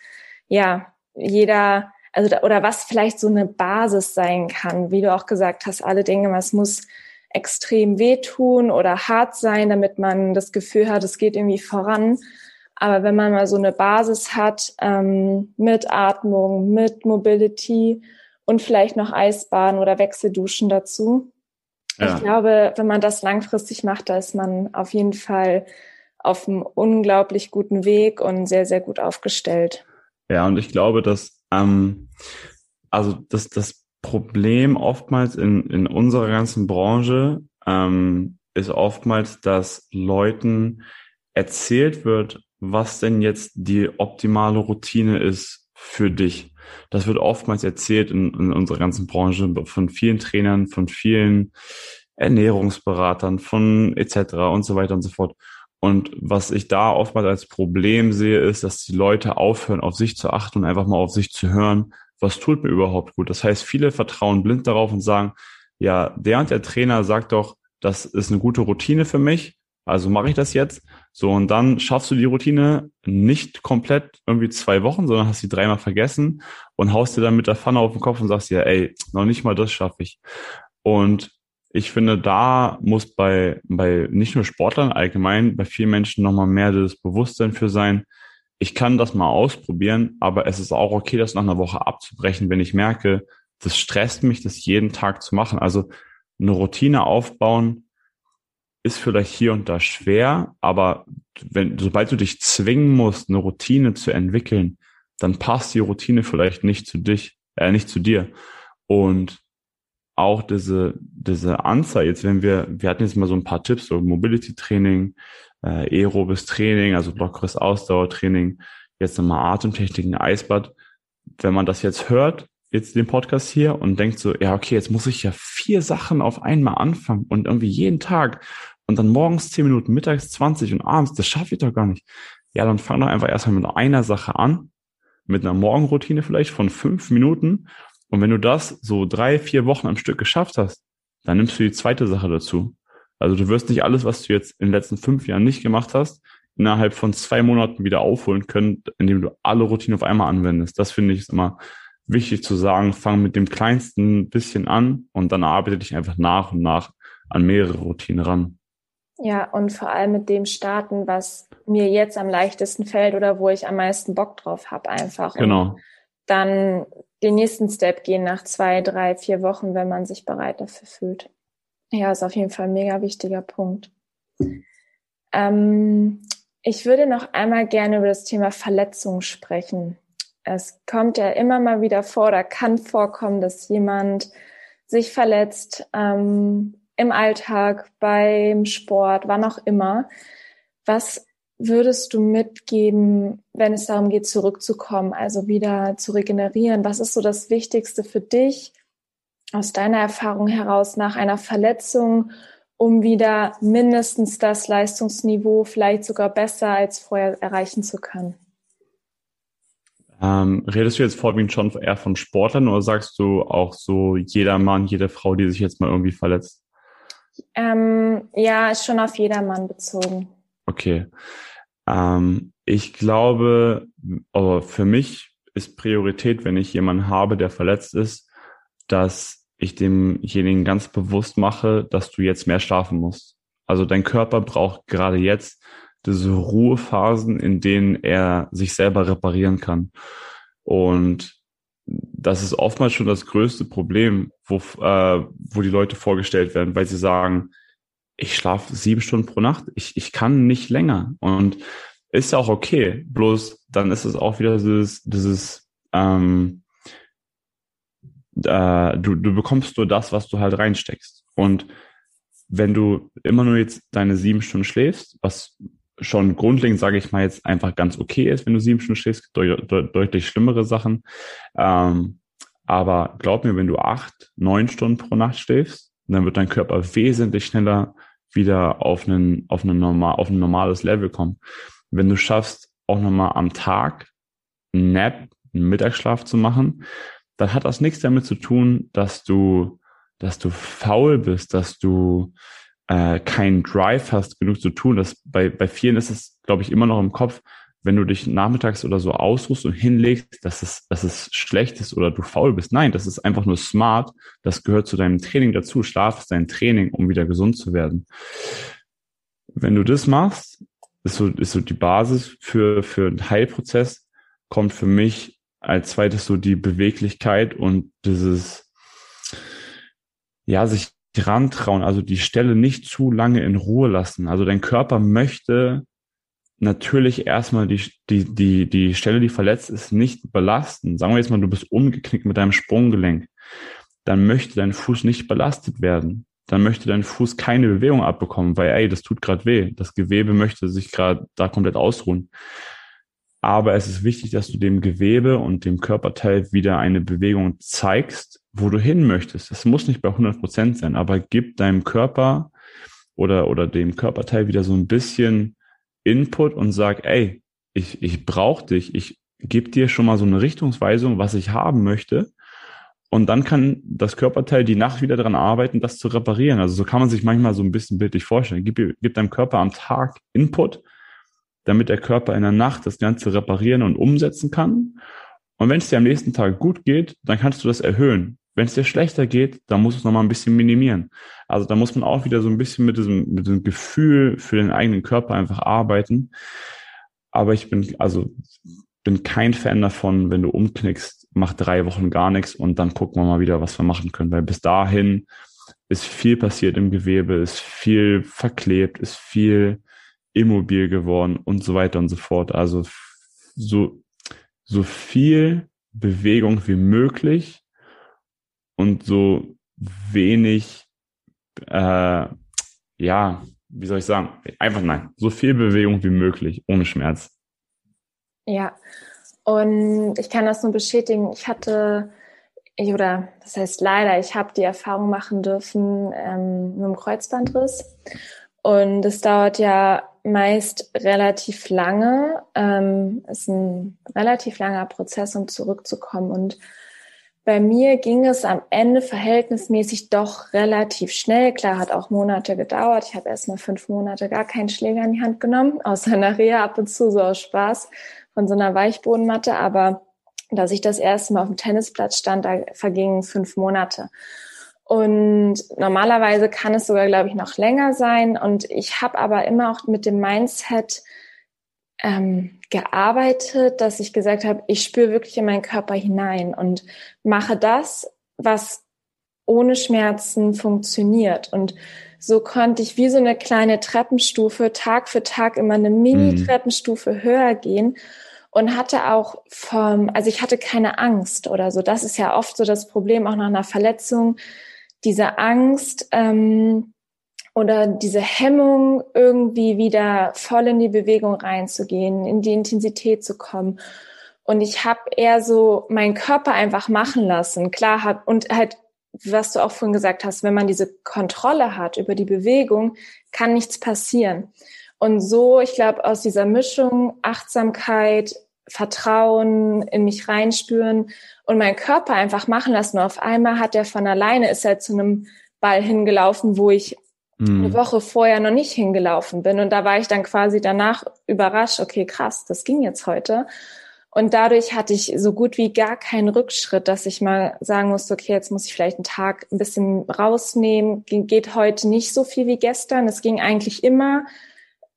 Ja, jeder also da, oder was vielleicht so eine Basis sein kann, wie du auch gesagt hast, alle Dinge, was muss extrem wehtun oder hart sein, damit man das Gefühl hat, es geht irgendwie voran. Aber wenn man mal so eine Basis hat ähm, mit Atmung, mit Mobility und vielleicht noch Eisbahn oder Wechselduschen dazu, ja. ich glaube, wenn man das langfristig macht, da ist man auf jeden Fall auf einem unglaublich guten Weg und sehr, sehr gut aufgestellt. Ja, und ich glaube, dass ähm, also das, das Problem oftmals in, in unserer ganzen Branche ähm, ist oftmals, dass Leuten erzählt wird, was denn jetzt die optimale Routine ist für dich. Das wird oftmals erzählt in, in unserer ganzen Branche von vielen Trainern, von vielen Ernährungsberatern, von etc. und so weiter und so fort. Und was ich da oftmals als Problem sehe, ist, dass die Leute aufhören, auf sich zu achten und einfach mal auf sich zu hören, was tut mir überhaupt gut. Das heißt, viele vertrauen blind darauf und sagen, ja, der und der Trainer sagt doch, das ist eine gute Routine für mich, also mache ich das jetzt. So, und dann schaffst du die Routine nicht komplett irgendwie zwei Wochen, sondern hast sie dreimal vergessen und haust dir dann mit der Pfanne auf den Kopf und sagst dir, ey, noch nicht mal das schaffe ich. Und ich finde, da muss bei, bei nicht nur Sportlern allgemein, bei vielen Menschen nochmal mehr das Bewusstsein für sein, ich kann das mal ausprobieren, aber es ist auch okay, das nach einer Woche abzubrechen, wenn ich merke, das stresst mich, das jeden Tag zu machen. Also eine Routine aufbauen ist vielleicht hier und da schwer, aber wenn, sobald du dich zwingen musst, eine Routine zu entwickeln, dann passt die Routine vielleicht nicht zu dich, äh, nicht zu dir. Und auch diese, diese Anzahl, jetzt wenn wir, wir hatten jetzt mal so ein paar Tipps, so Mobility Training, äh, aerobes Training, also lockeres Ausdauertraining, jetzt nochmal Atemtechniken, Eisbad. Wenn man das jetzt hört, jetzt den Podcast hier und denkt so, ja, okay, jetzt muss ich ja vier Sachen auf einmal anfangen und irgendwie jeden Tag und dann morgens zehn Minuten, mittags 20 und abends, das schaffe ich doch gar nicht. Ja, dann fang doch einfach erstmal mit einer Sache an, mit einer Morgenroutine vielleicht von fünf Minuten und wenn du das so drei, vier Wochen am Stück geschafft hast, dann nimmst du die zweite Sache dazu. Also du wirst nicht alles, was du jetzt in den letzten fünf Jahren nicht gemacht hast, innerhalb von zwei Monaten wieder aufholen können, indem du alle Routinen auf einmal anwendest. Das finde ich ist immer wichtig zu sagen. Fang mit dem kleinsten bisschen an und dann arbeite dich einfach nach und nach an mehrere Routinen ran. Ja, und vor allem mit dem starten, was mir jetzt am leichtesten fällt oder wo ich am meisten Bock drauf habe, einfach. Genau. Und dann den nächsten Step gehen nach zwei, drei, vier Wochen, wenn man sich bereit dafür fühlt. Ja, ist auf jeden Fall ein mega wichtiger Punkt. Ähm, ich würde noch einmal gerne über das Thema Verletzung sprechen. Es kommt ja immer mal wieder vor oder kann vorkommen, dass jemand sich verletzt ähm, im Alltag, beim Sport, wann auch immer. Was würdest du mitgeben, wenn es darum geht, zurückzukommen, also wieder zu regenerieren? Was ist so das Wichtigste für dich aus deiner Erfahrung heraus nach einer Verletzung, um wieder mindestens das Leistungsniveau, vielleicht sogar besser als vorher erreichen zu können? Ähm, redest du jetzt vorwiegend schon eher von Sportlern oder sagst du auch so jeder Mann, jede Frau, die sich jetzt mal irgendwie verletzt? Ähm, ja, ist schon auf jedermann bezogen. Okay. Ähm, ich glaube, aber für mich ist Priorität, wenn ich jemanden habe, der verletzt ist, dass ich demjenigen ganz bewusst mache, dass du jetzt mehr schlafen musst. Also dein Körper braucht gerade jetzt diese Ruhephasen, in denen er sich selber reparieren kann. Und das ist oftmals schon das größte Problem, wo, äh, wo die Leute vorgestellt werden, weil sie sagen, ich schlafe sieben Stunden pro Nacht, ich, ich kann nicht länger. Und ist ja auch okay. Bloß dann ist es auch wieder dieses, dieses ähm, äh, du, du bekommst nur das, was du halt reinsteckst. Und wenn du immer nur jetzt deine sieben Stunden schläfst, was schon grundlegend, sage ich mal, jetzt einfach ganz okay ist, wenn du sieben Stunden schläfst, deut deut deutlich schlimmere Sachen. Ähm, aber glaub mir, wenn du acht, neun Stunden pro Nacht schläfst, dann wird dein Körper wesentlich schneller wieder auf, einen, auf, einen normal, auf ein normales Level kommen. Wenn du schaffst, auch nochmal am Tag einen Nap, einen Mittagsschlaf zu machen, dann hat das nichts damit zu tun, dass du, dass du faul bist, dass du äh, keinen Drive hast, genug zu tun. Das, bei, bei vielen ist es, glaube ich, immer noch im Kopf, wenn du dich nachmittags oder so ausruhst und hinlegst, dass es, dass es schlecht ist oder du faul bist. Nein, das ist einfach nur smart. Das gehört zu deinem Training dazu. Schlaf ist dein Training, um wieder gesund zu werden. Wenn du das machst, ist so, ist so die Basis für, für einen Heilprozess, kommt für mich als zweites so die Beweglichkeit und dieses, ja, sich rantrauen, also die Stelle nicht zu lange in Ruhe lassen. Also dein Körper möchte natürlich erstmal die, die, die, die Stelle, die verletzt ist, nicht belasten. Sagen wir jetzt mal, du bist umgeknickt mit deinem Sprunggelenk. Dann möchte dein Fuß nicht belastet werden. Dann möchte dein Fuß keine Bewegung abbekommen, weil, ey, das tut gerade weh. Das Gewebe möchte sich gerade da komplett ausruhen. Aber es ist wichtig, dass du dem Gewebe und dem Körperteil wieder eine Bewegung zeigst, wo du hin möchtest. Es muss nicht bei 100 Prozent sein, aber gib deinem Körper oder, oder dem Körperteil wieder so ein bisschen Input und sag, ey, ich, ich brauche dich, ich gebe dir schon mal so eine Richtungsweisung, was ich haben möchte. Und dann kann das Körperteil die Nacht wieder daran arbeiten, das zu reparieren. Also so kann man sich manchmal so ein bisschen bildlich vorstellen. Gib, gib deinem Körper am Tag Input, damit der Körper in der Nacht das Ganze reparieren und umsetzen kann. Und wenn es dir am nächsten Tag gut geht, dann kannst du das erhöhen. Wenn es dir schlechter geht, dann musst du es nochmal ein bisschen minimieren. Also da muss man auch wieder so ein bisschen mit diesem, mit diesem Gefühl für den eigenen Körper einfach arbeiten. Aber ich bin, also bin kein Fan davon, wenn du umknickst, mach drei Wochen gar nichts und dann gucken wir mal wieder, was wir machen können. Weil bis dahin ist viel passiert im Gewebe, ist viel verklebt, ist viel immobil geworden und so weiter und so fort. Also so, so viel Bewegung wie möglich und so wenig, äh, ja, wie soll ich sagen, einfach nein, so viel Bewegung wie möglich, ohne Schmerz. Ja, und ich kann das nur bestätigen. Ich hatte, oder das heißt leider, ich habe die Erfahrung machen dürfen ähm, mit dem Kreuzbandriss. Und es dauert ja meist relativ lange. Ähm, ist ein relativ langer Prozess, um zurückzukommen. Und bei mir ging es am Ende verhältnismäßig doch relativ schnell. Klar, hat auch Monate gedauert. Ich habe erst mal fünf Monate gar keinen Schläger in die Hand genommen, außer nachher ab und zu so aus Spaß von so einer Weichbodenmatte. Aber dass ich das erste Mal auf dem Tennisplatz stand, da vergingen fünf Monate. Und normalerweise kann es sogar, glaube ich, noch länger sein. Und ich habe aber immer auch mit dem Mindset, ähm, gearbeitet, dass ich gesagt habe, ich spüre wirklich in meinen Körper hinein und mache das, was ohne Schmerzen funktioniert. Und so konnte ich wie so eine kleine Treppenstufe Tag für Tag immer eine Mini-Treppenstufe mhm. höher gehen und hatte auch vom, also ich hatte keine Angst oder so. Das ist ja oft so das Problem auch nach einer Verletzung, diese Angst, ähm, oder diese Hemmung, irgendwie wieder voll in die Bewegung reinzugehen, in die Intensität zu kommen. Und ich habe eher so meinen Körper einfach machen lassen. Klar hat und halt, was du auch vorhin gesagt hast, wenn man diese Kontrolle hat über die Bewegung, kann nichts passieren. Und so, ich glaube, aus dieser Mischung Achtsamkeit, Vertrauen, in mich reinspüren und meinen Körper einfach machen lassen. Und auf einmal hat er von alleine, ist er zu einem Ball hingelaufen, wo ich mhm. eine Woche vorher noch nicht hingelaufen bin. Und da war ich dann quasi danach überrascht, okay, krass, das ging jetzt heute. Und dadurch hatte ich so gut wie gar keinen Rückschritt, dass ich mal sagen musste, okay, jetzt muss ich vielleicht einen Tag ein bisschen rausnehmen. Geht heute nicht so viel wie gestern. Es ging eigentlich immer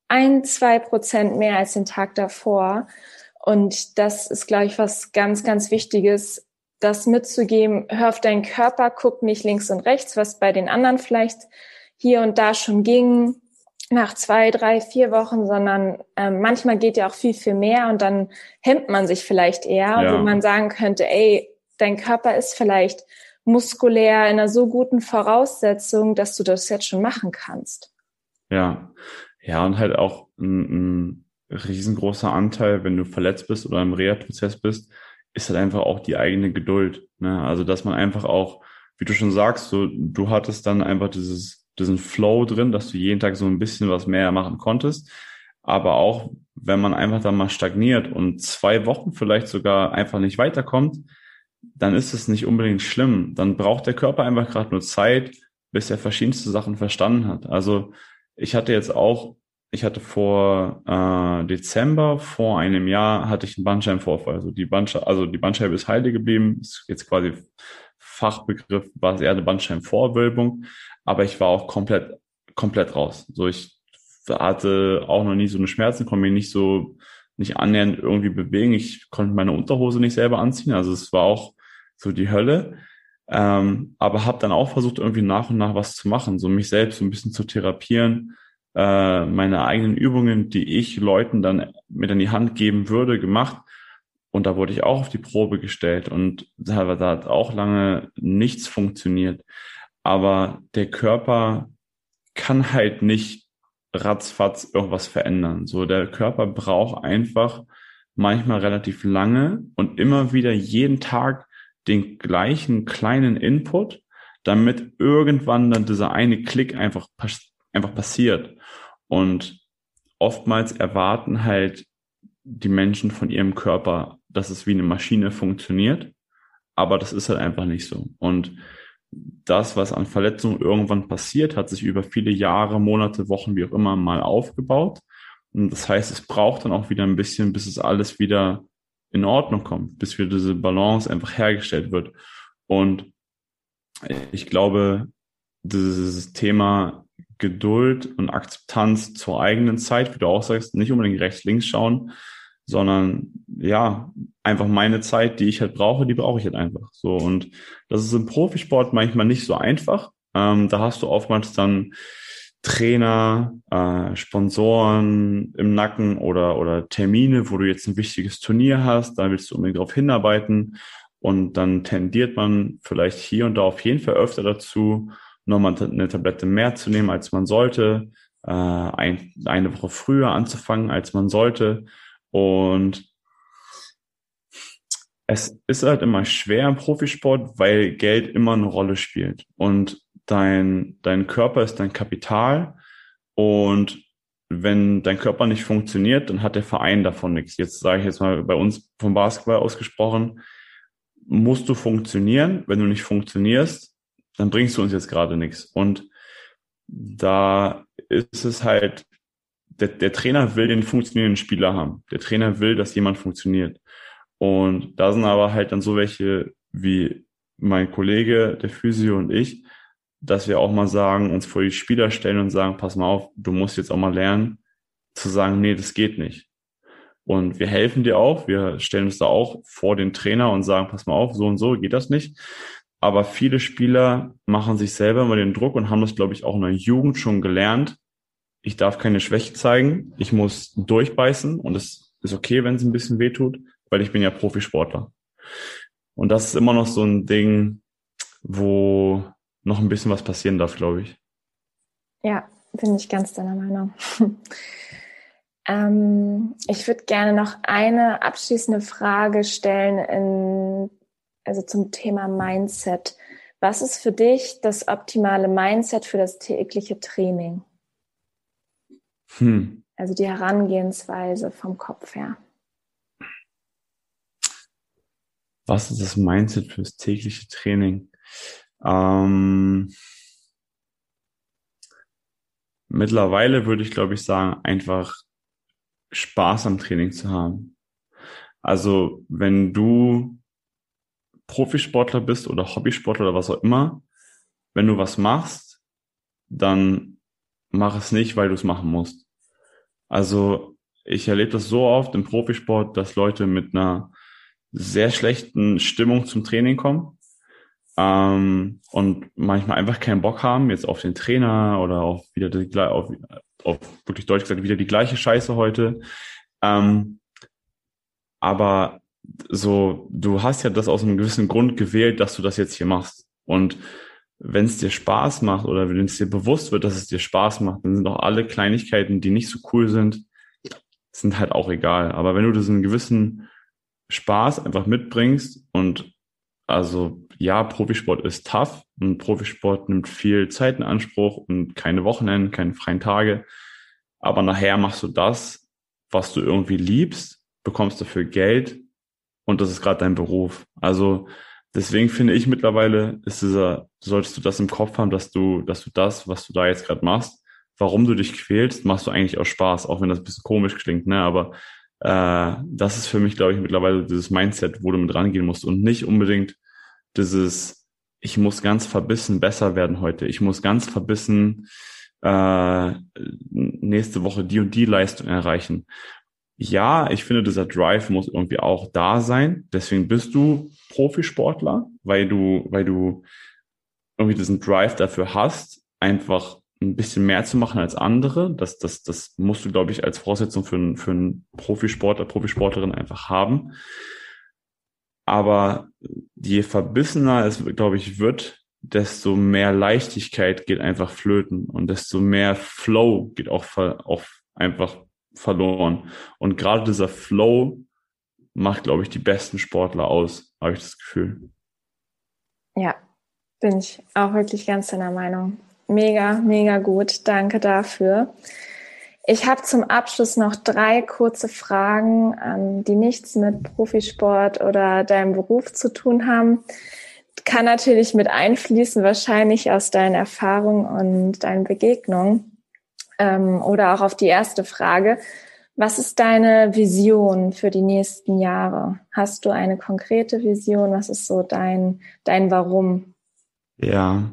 ein, zwei Prozent mehr als den Tag davor. Und das ist, glaube ich, was ganz, ganz Wichtiges, das mitzugeben. Hör auf deinen Körper, guck nicht links und rechts, was bei den anderen vielleicht hier und da schon ging nach zwei, drei, vier Wochen, sondern ähm, manchmal geht ja auch viel, viel mehr und dann hemmt man sich vielleicht eher, ja. wo man sagen könnte, ey, dein Körper ist vielleicht muskulär in einer so guten Voraussetzung, dass du das jetzt schon machen kannst. Ja, ja, und halt auch ein, ein riesengroßer Anteil, wenn du verletzt bist oder im Reha-Prozess bist, ist halt einfach auch die eigene Geduld. Ne? Also, dass man einfach auch, wie du schon sagst, so, du hattest dann einfach dieses diesen Flow drin, dass du jeden Tag so ein bisschen was mehr machen konntest. Aber auch, wenn man einfach dann mal stagniert und zwei Wochen vielleicht sogar einfach nicht weiterkommt, dann ist es nicht unbedingt schlimm. Dann braucht der Körper einfach gerade nur Zeit, bis er verschiedenste Sachen verstanden hat. Also ich hatte jetzt auch, ich hatte vor äh, Dezember, vor einem Jahr, hatte ich einen Bandscheibenvorfall. Also die Bandscheibe, also die Bandscheibe ist heile geblieben, ist jetzt quasi Fachbegriff, war es eher eine Bandscheibenvorwölbung aber ich war auch komplett, komplett raus. So ich hatte auch noch nie so eine Schmerzen, konnte mich nicht so, nicht annähernd irgendwie bewegen. Ich konnte meine Unterhose nicht selber anziehen. Also es war auch so die Hölle. Ähm, aber habe dann auch versucht, irgendwie nach und nach was zu machen, so mich selbst so ein bisschen zu therapieren, äh, meine eigenen Übungen, die ich Leuten dann mit in die Hand geben würde, gemacht. Und da wurde ich auch auf die Probe gestellt und da, da hat auch lange nichts funktioniert. Aber der Körper kann halt nicht ratzfatz irgendwas verändern. So, der Körper braucht einfach manchmal relativ lange und immer wieder jeden Tag den gleichen kleinen Input, damit irgendwann dann dieser eine Klick einfach, einfach passiert. Und oftmals erwarten halt die Menschen von ihrem Körper, dass es wie eine Maschine funktioniert. Aber das ist halt einfach nicht so. Und das, was an Verletzungen irgendwann passiert, hat sich über viele Jahre, Monate, Wochen, wie auch immer mal aufgebaut. Und das heißt, es braucht dann auch wieder ein bisschen, bis es alles wieder in Ordnung kommt, bis wieder diese Balance einfach hergestellt wird. Und ich glaube, dieses Thema Geduld und Akzeptanz zur eigenen Zeit, wie du auch sagst, nicht unbedingt rechts, links schauen, sondern ja, einfach meine Zeit, die ich halt brauche, die brauche ich halt einfach. So und das ist im Profisport manchmal nicht so einfach. Ähm, da hast du oftmals dann Trainer, äh, Sponsoren im Nacken oder oder Termine, wo du jetzt ein wichtiges Turnier hast, da willst du unbedingt darauf hinarbeiten und dann tendiert man vielleicht hier und da auf jeden Fall öfter dazu, nochmal eine Tablette mehr zu nehmen, als man sollte, äh, ein, eine Woche früher anzufangen, als man sollte und es ist halt immer schwer im Profisport, weil Geld immer eine Rolle spielt. Und dein, dein Körper ist dein Kapital. Und wenn dein Körper nicht funktioniert, dann hat der Verein davon nichts. Jetzt sage ich jetzt mal bei uns vom Basketball ausgesprochen, musst du funktionieren. Wenn du nicht funktionierst, dann bringst du uns jetzt gerade nichts. Und da ist es halt der, der Trainer will den funktionierenden Spieler haben. Der Trainer will, dass jemand funktioniert. Und da sind aber halt dann so welche wie mein Kollege, der Physio und ich, dass wir auch mal sagen, uns vor die Spieler stellen und sagen, pass mal auf, du musst jetzt auch mal lernen, zu sagen, nee, das geht nicht. Und wir helfen dir auch, wir stellen uns da auch vor den Trainer und sagen, pass mal auf, so und so geht das nicht. Aber viele Spieler machen sich selber immer den Druck und haben das, glaube ich, auch in der Jugend schon gelernt, ich darf keine Schwäche zeigen, ich muss durchbeißen und es ist okay, wenn es ein bisschen wehtut, weil ich bin ja Profisportler. Und das ist immer noch so ein Ding, wo noch ein bisschen was passieren darf, glaube ich. Ja, bin ich ganz deiner Meinung. ähm, ich würde gerne noch eine abschließende Frage stellen, in, also zum Thema Mindset. Was ist für dich das optimale Mindset für das tägliche Training? Hm. Also die Herangehensweise vom Kopf her. Was ist das Mindset fürs tägliche Training? Ähm, mittlerweile würde ich, glaube ich, sagen, einfach Spaß am Training zu haben. Also wenn du Profisportler bist oder Hobbysportler oder was auch immer, wenn du was machst, dann mach es nicht, weil du es machen musst. Also ich erlebe das so oft im Profisport, dass Leute mit einer sehr schlechten Stimmung zum Training kommen ähm, und manchmal einfach keinen Bock haben jetzt auf den Trainer oder auf wieder die, auf, auf wirklich deutsch gesagt wieder die gleiche Scheiße heute. Ähm, aber so, du hast ja das aus einem gewissen Grund gewählt, dass du das jetzt hier machst. Und wenn es dir Spaß macht oder wenn es dir bewusst wird, dass es dir Spaß macht, dann sind auch alle Kleinigkeiten, die nicht so cool sind, sind halt auch egal. Aber wenn du diesen gewissen Spaß einfach mitbringst und also ja, Profisport ist tough und Profisport nimmt viel Zeit in Anspruch und keine Wochenenden, keine freien Tage. Aber nachher machst du das, was du irgendwie liebst, bekommst dafür Geld und das ist gerade dein Beruf. Also deswegen finde ich mittlerweile ist dieser, solltest du das im Kopf haben, dass du, dass du das, was du da jetzt gerade machst, warum du dich quälst, machst du eigentlich aus Spaß, auch wenn das ein bisschen komisch klingt, ne? Aber äh, das ist für mich, glaube ich, mittlerweile dieses Mindset, wo du mit rangehen musst und nicht unbedingt dieses, ich muss ganz verbissen besser werden heute. Ich muss ganz verbissen äh, nächste Woche die und die Leistung erreichen. Ja, ich finde, dieser Drive muss irgendwie auch da sein. Deswegen bist du Profisportler, weil du, weil du irgendwie diesen Drive dafür hast, einfach ein bisschen mehr zu machen als andere. Das, das, das musst du, glaube ich, als Voraussetzung für, einen für einen Profisportler, Profisportlerin einfach haben. Aber je verbissener es, glaube ich, wird, desto mehr Leichtigkeit geht einfach flöten und desto mehr Flow geht auch, auch einfach verloren. Und gerade dieser Flow macht, glaube ich, die besten Sportler aus, habe ich das Gefühl. Ja, bin ich auch wirklich ganz deiner Meinung. Mega, mega gut. Danke dafür. Ich habe zum Abschluss noch drei kurze Fragen, die nichts mit Profisport oder deinem Beruf zu tun haben. Kann natürlich mit einfließen, wahrscheinlich aus deinen Erfahrungen und deinen Begegnungen. Ähm, oder auch auf die erste Frage. Was ist deine Vision für die nächsten Jahre? Hast du eine konkrete Vision? Was ist so dein, dein Warum? Ja,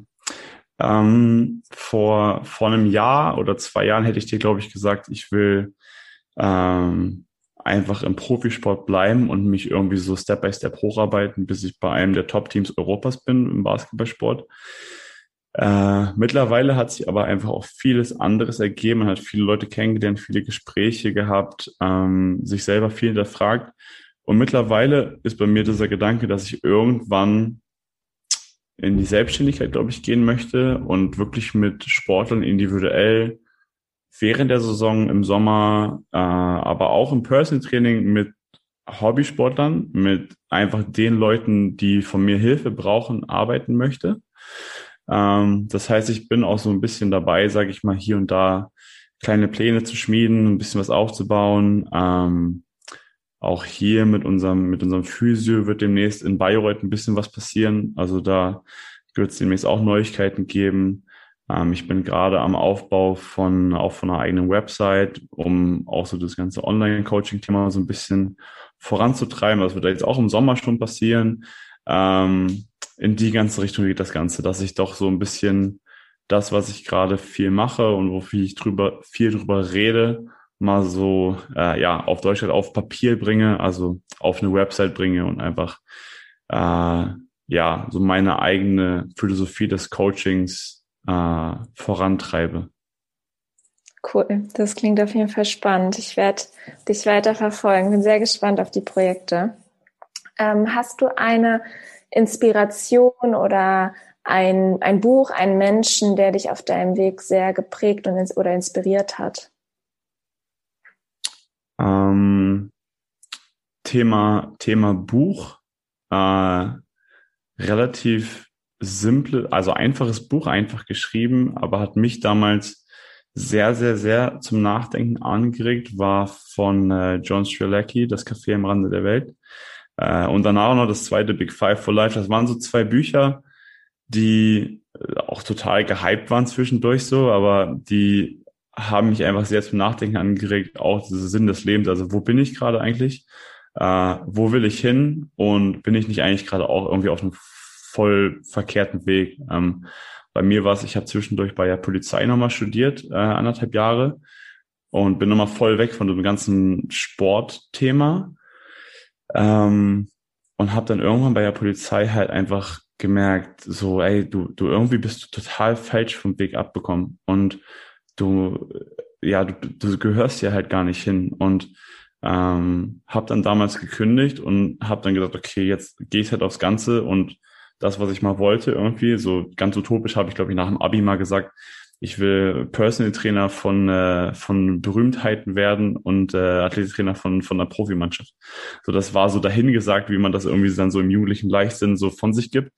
ähm, vor, vor einem Jahr oder zwei Jahren hätte ich dir, glaube ich, gesagt, ich will ähm, einfach im Profisport bleiben und mich irgendwie so Step by Step hocharbeiten, bis ich bei einem der Top-Teams Europas bin im Basketballsport. Äh, mittlerweile hat sich aber einfach auch vieles anderes ergeben. Man hat viele Leute kennengelernt, viele Gespräche gehabt, ähm, sich selber viel hinterfragt. Und mittlerweile ist bei mir dieser Gedanke, dass ich irgendwann in die Selbstständigkeit, glaube ich, gehen möchte und wirklich mit Sportlern individuell während der Saison im Sommer, äh, aber auch im Personal Training mit Hobbysportlern, mit einfach den Leuten, die von mir Hilfe brauchen, arbeiten möchte. Ähm, das heißt, ich bin auch so ein bisschen dabei, sage ich mal, hier und da kleine Pläne zu schmieden, ein bisschen was aufzubauen. Ähm, auch hier mit unserem, mit unserem Physio wird demnächst in Bayreuth ein bisschen was passieren. Also da wird es demnächst auch Neuigkeiten geben. Ähm, ich bin gerade am Aufbau von, auch von einer eigenen Website, um auch so das ganze Online-Coaching-Thema so ein bisschen voranzutreiben. Das wird jetzt auch im Sommer schon passieren. Ähm, in die ganze Richtung geht das Ganze, dass ich doch so ein bisschen das, was ich gerade viel mache und wofür ich drüber, viel drüber rede, mal so äh, ja auf Deutschland auf Papier bringe, also auf eine Website bringe und einfach äh, ja so meine eigene Philosophie des Coachings äh, vorantreibe. Cool, das klingt auf jeden Fall spannend. Ich werde dich weiter verfolgen. Bin sehr gespannt auf die Projekte. Ähm, hast du eine Inspiration oder ein, ein Buch, einen Menschen, der dich auf deinem Weg sehr geprägt und ins, oder inspiriert hat? Ähm, Thema, Thema Buch. Äh, relativ simple, also einfaches Buch, einfach geschrieben, aber hat mich damals sehr, sehr, sehr zum Nachdenken angeregt, war von äh, John Strelacki, Das Café am Rande der Welt. Äh, und danach noch das zweite Big Five for Life. Das waren so zwei Bücher, die äh, auch total gehypt waren zwischendurch so, aber die haben mich einfach sehr zum Nachdenken angeregt, auch dieser Sinn des Lebens. Also wo bin ich gerade eigentlich? Äh, wo will ich hin? Und bin ich nicht eigentlich gerade auch irgendwie auf einem voll verkehrten Weg? Ähm, bei mir war es, ich habe zwischendurch bei der Polizei nochmal studiert, äh, anderthalb Jahre, und bin nochmal voll weg von dem ganzen Sportthema. Ähm, und habe dann irgendwann bei der Polizei halt einfach gemerkt, so, ey, du, du irgendwie bist du total falsch vom Weg abbekommen. Und du, ja, du, du gehörst ja halt gar nicht hin. Und ähm, habe dann damals gekündigt und habe dann gesagt, okay, jetzt gehe ich halt aufs Ganze und das, was ich mal wollte, irgendwie, so ganz utopisch habe ich, glaube ich, nach dem Abi mal gesagt, ich will Personal Trainer von, äh, von Berühmtheiten werden und äh, Athletiktrainer von, von einer Profimannschaft. So, das war so dahingesagt, wie man das irgendwie dann so im jugendlichen Leichtsinn so von sich gibt.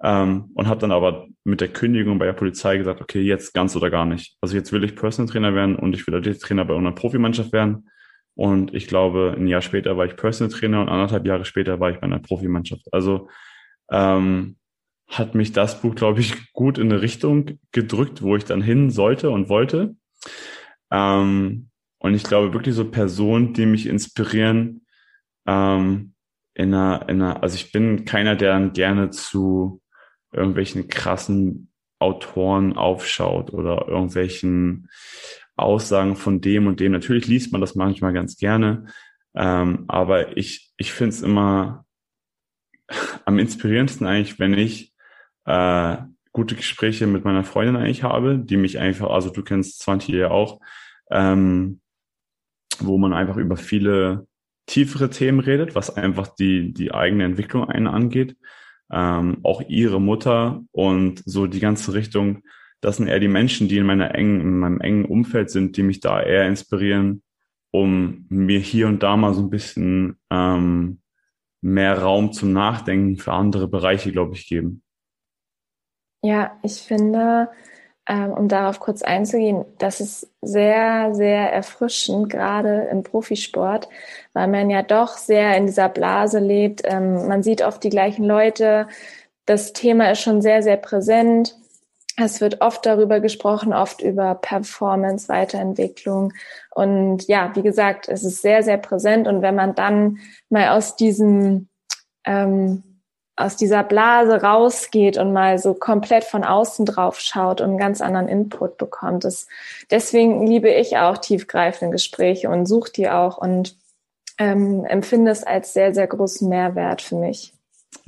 Ähm, und habe dann aber mit der Kündigung bei der Polizei gesagt, okay, jetzt ganz oder gar nicht. Also jetzt will ich Personal Trainer werden und ich will Trainer bei einer Profimannschaft werden. Und ich glaube, ein Jahr später war ich Personal Trainer und anderthalb Jahre später war ich bei einer Profimannschaft. Also ähm, hat mich das Buch, glaube ich, gut in eine Richtung gedrückt, wo ich dann hin sollte und wollte. Ähm, und ich glaube wirklich so Personen, die mich inspirieren, ähm, in einer, in einer, also ich bin keiner, der dann gerne zu irgendwelchen krassen Autoren aufschaut oder irgendwelchen Aussagen von dem und dem. Natürlich liest man das manchmal ganz gerne, ähm, aber ich, ich finde es immer am inspirierendsten eigentlich, wenn ich äh, gute Gespräche mit meiner Freundin eigentlich habe, die mich einfach, also du kennst 20 ja auch, ähm, wo man einfach über viele tiefere Themen redet, was einfach die, die eigene Entwicklung einen angeht. Ähm, auch ihre Mutter und so die ganze Richtung, das sind eher die Menschen, die in meiner engen, in meinem engen Umfeld sind, die mich da eher inspirieren, um mir hier und da mal so ein bisschen ähm, mehr Raum zum Nachdenken für andere Bereiche, glaube ich, geben. Ja, ich finde, ähm, um darauf kurz einzugehen, das ist sehr, sehr erfrischend, gerade im Profisport, weil man ja doch sehr in dieser Blase lebt. Ähm, man sieht oft die gleichen Leute. Das Thema ist schon sehr, sehr präsent. Es wird oft darüber gesprochen, oft über Performance, Weiterentwicklung. Und ja, wie gesagt, es ist sehr, sehr präsent. Und wenn man dann mal aus diesem, ähm, aus dieser Blase rausgeht und mal so komplett von außen drauf schaut und einen ganz anderen Input bekommt, das, deswegen liebe ich auch tiefgreifende Gespräche und suche die auch und ähm, empfinde es als sehr, sehr großen Mehrwert für mich.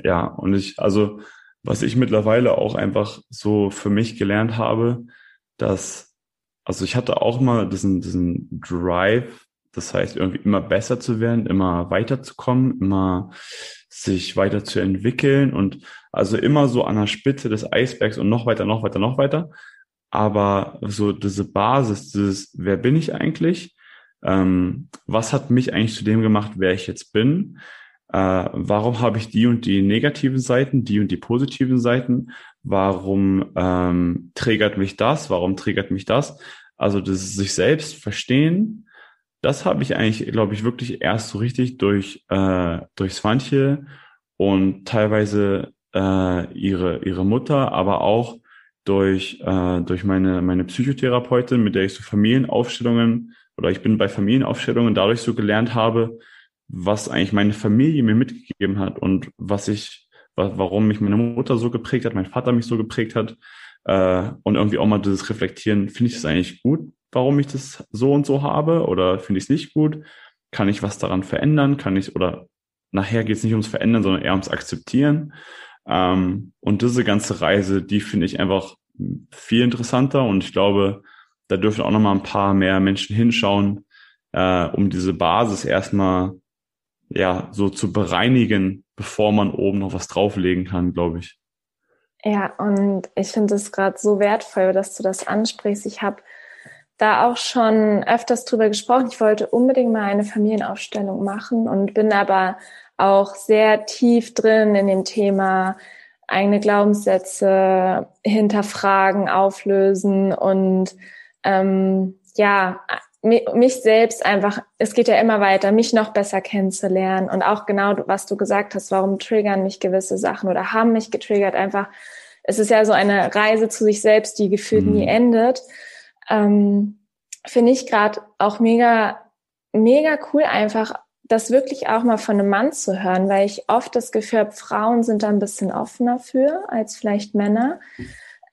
Ja, und ich, also was ich mittlerweile auch einfach so für mich gelernt habe, dass, also ich hatte auch mal diesen, diesen Drive, das heißt irgendwie immer besser zu werden, immer weiterzukommen, immer sich weiter zu entwickeln und also immer so an der Spitze des Eisbergs und noch weiter, noch weiter, noch weiter. Aber so diese Basis, dieses, wer bin ich eigentlich? Ähm, was hat mich eigentlich zu dem gemacht, wer ich jetzt bin? äh, warum habe ich die und die negativen Seiten, die und die positiven Seiten, warum ähm, triggert mich das, warum triggert mich das. Also das sich selbst verstehen, das habe ich eigentlich, glaube ich, wirklich erst so richtig durch äh, durch Swantje und teilweise äh, ihre ihre Mutter, aber auch durch äh, durch meine meine Psychotherapeutin, mit der ich so Familienaufstellungen oder ich bin bei Familienaufstellungen dadurch so gelernt habe, was eigentlich meine Familie mir mitgegeben hat und was ich, warum mich meine Mutter so geprägt hat, mein Vater mich so geprägt hat. Äh, und irgendwie auch mal dieses Reflektieren, finde ich es eigentlich gut, warum ich das so und so habe oder finde ich es nicht gut? Kann ich was daran verändern? Kann ich oder nachher geht es nicht ums Verändern, sondern eher ums Akzeptieren. Ähm, und diese ganze Reise, die finde ich einfach viel interessanter und ich glaube, da dürfen auch noch mal ein paar mehr Menschen hinschauen, äh, um diese Basis erstmal ja, so zu bereinigen, bevor man oben noch was drauflegen kann, glaube ich. Ja, und ich finde es gerade so wertvoll, dass du das ansprichst. Ich habe da auch schon öfters drüber gesprochen. Ich wollte unbedingt mal eine Familienaufstellung machen und bin aber auch sehr tief drin in dem Thema eigene Glaubenssätze hinterfragen, auflösen und ähm, ja, mich selbst einfach, es geht ja immer weiter, mich noch besser kennenzulernen und auch genau, was du gesagt hast, warum triggern mich gewisse Sachen oder haben mich getriggert, einfach, es ist ja so eine Reise zu sich selbst, die gefühlt mhm. nie endet. Ähm, Finde ich gerade auch mega, mega cool einfach, das wirklich auch mal von einem Mann zu hören, weil ich oft das Gefühl habe, Frauen sind da ein bisschen offener für als vielleicht Männer.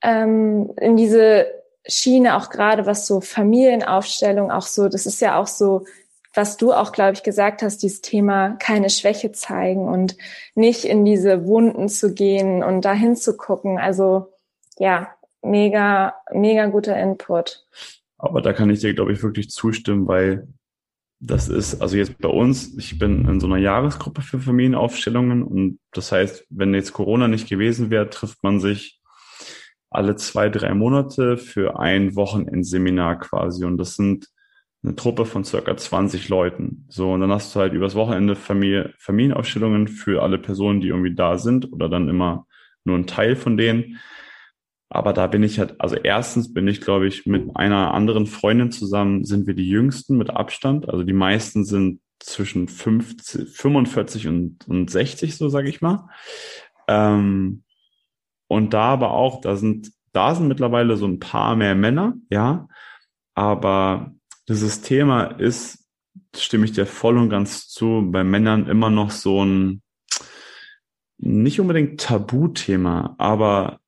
Ähm, in diese Schiene, auch gerade was so Familienaufstellung, auch so, das ist ja auch so, was du auch, glaube ich, gesagt hast, dieses Thema keine Schwäche zeigen und nicht in diese Wunden zu gehen und dahin zu gucken. Also ja, mega, mega guter Input. Aber da kann ich dir, glaube ich, wirklich zustimmen, weil das ist, also jetzt bei uns, ich bin in so einer Jahresgruppe für Familienaufstellungen und das heißt, wenn jetzt Corona nicht gewesen wäre, trifft man sich alle zwei, drei Monate für ein Wochenendseminar quasi. Und das sind eine Truppe von circa 20 Leuten. So, und dann hast du halt übers Wochenende Familie, Familienaufstellungen für alle Personen, die irgendwie da sind oder dann immer nur ein Teil von denen. Aber da bin ich halt, also erstens bin ich, glaube ich, mit einer anderen Freundin zusammen, sind wir die jüngsten mit Abstand. Also die meisten sind zwischen 50, 45 und, und 60, so sage ich mal. Ähm, und da aber auch, da sind, da sind mittlerweile so ein paar mehr Männer, ja. Aber dieses Thema ist, stimme ich dir voll und ganz zu, bei Männern immer noch so ein, nicht unbedingt Tabuthema, aber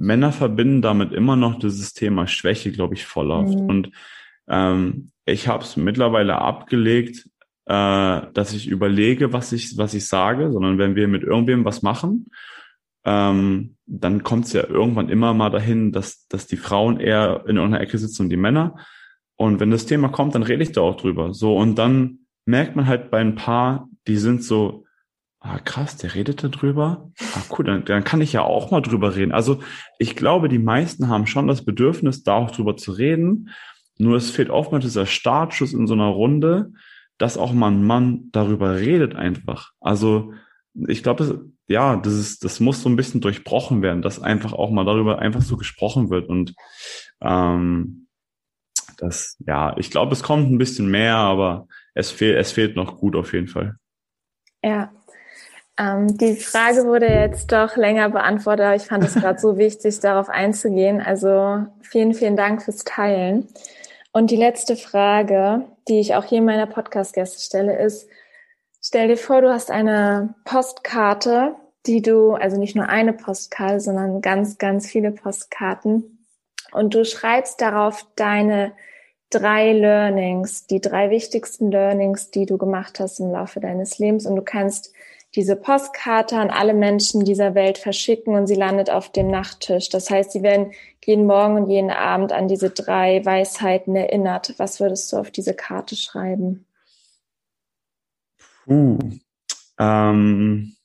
Männer verbinden damit immer noch dieses Thema Schwäche, glaube ich, voll oft. Mhm. Und ähm, ich habe es mittlerweile abgelegt, äh, dass ich überlege, was ich, was ich sage, sondern wenn wir mit irgendwem was machen, ähm, dann kommt es ja irgendwann immer mal dahin, dass, dass die Frauen eher in irgendeiner Ecke sitzen und die Männer. Und wenn das Thema kommt, dann rede ich da auch drüber. So, und dann merkt man halt bei ein paar, die sind so, ah krass, der redet da drüber. Ah cool, dann, dann kann ich ja auch mal drüber reden. Also ich glaube, die meisten haben schon das Bedürfnis, da auch drüber zu reden. Nur es fehlt oftmals dieser Startschuss in so einer Runde, dass auch mal ein Mann darüber redet einfach. Also ich glaube, ja, das ist, das muss so ein bisschen durchbrochen werden, dass einfach auch mal darüber einfach so gesprochen wird und ähm, das, ja, ich glaube, es kommt ein bisschen mehr, aber es fehlt, es fehlt noch gut auf jeden Fall. Ja. Ähm, die Frage wurde jetzt doch länger beantwortet, aber ich fand es gerade so wichtig, darauf einzugehen. Also vielen, vielen Dank fürs Teilen. Und die letzte Frage, die ich auch hier in meiner Podcast-Gäste stelle, ist, stell dir vor, du hast eine Postkarte, die du, also nicht nur eine Postkarte, sondern ganz, ganz viele Postkarten. Und du schreibst darauf deine drei Learnings, die drei wichtigsten Learnings, die du gemacht hast im Laufe deines Lebens. Und du kannst diese Postkarte an alle Menschen dieser Welt verschicken und sie landet auf dem Nachttisch. Das heißt, sie werden jeden Morgen und jeden Abend an diese drei Weisheiten erinnert. Was würdest du auf diese Karte schreiben? Puh. Ähm,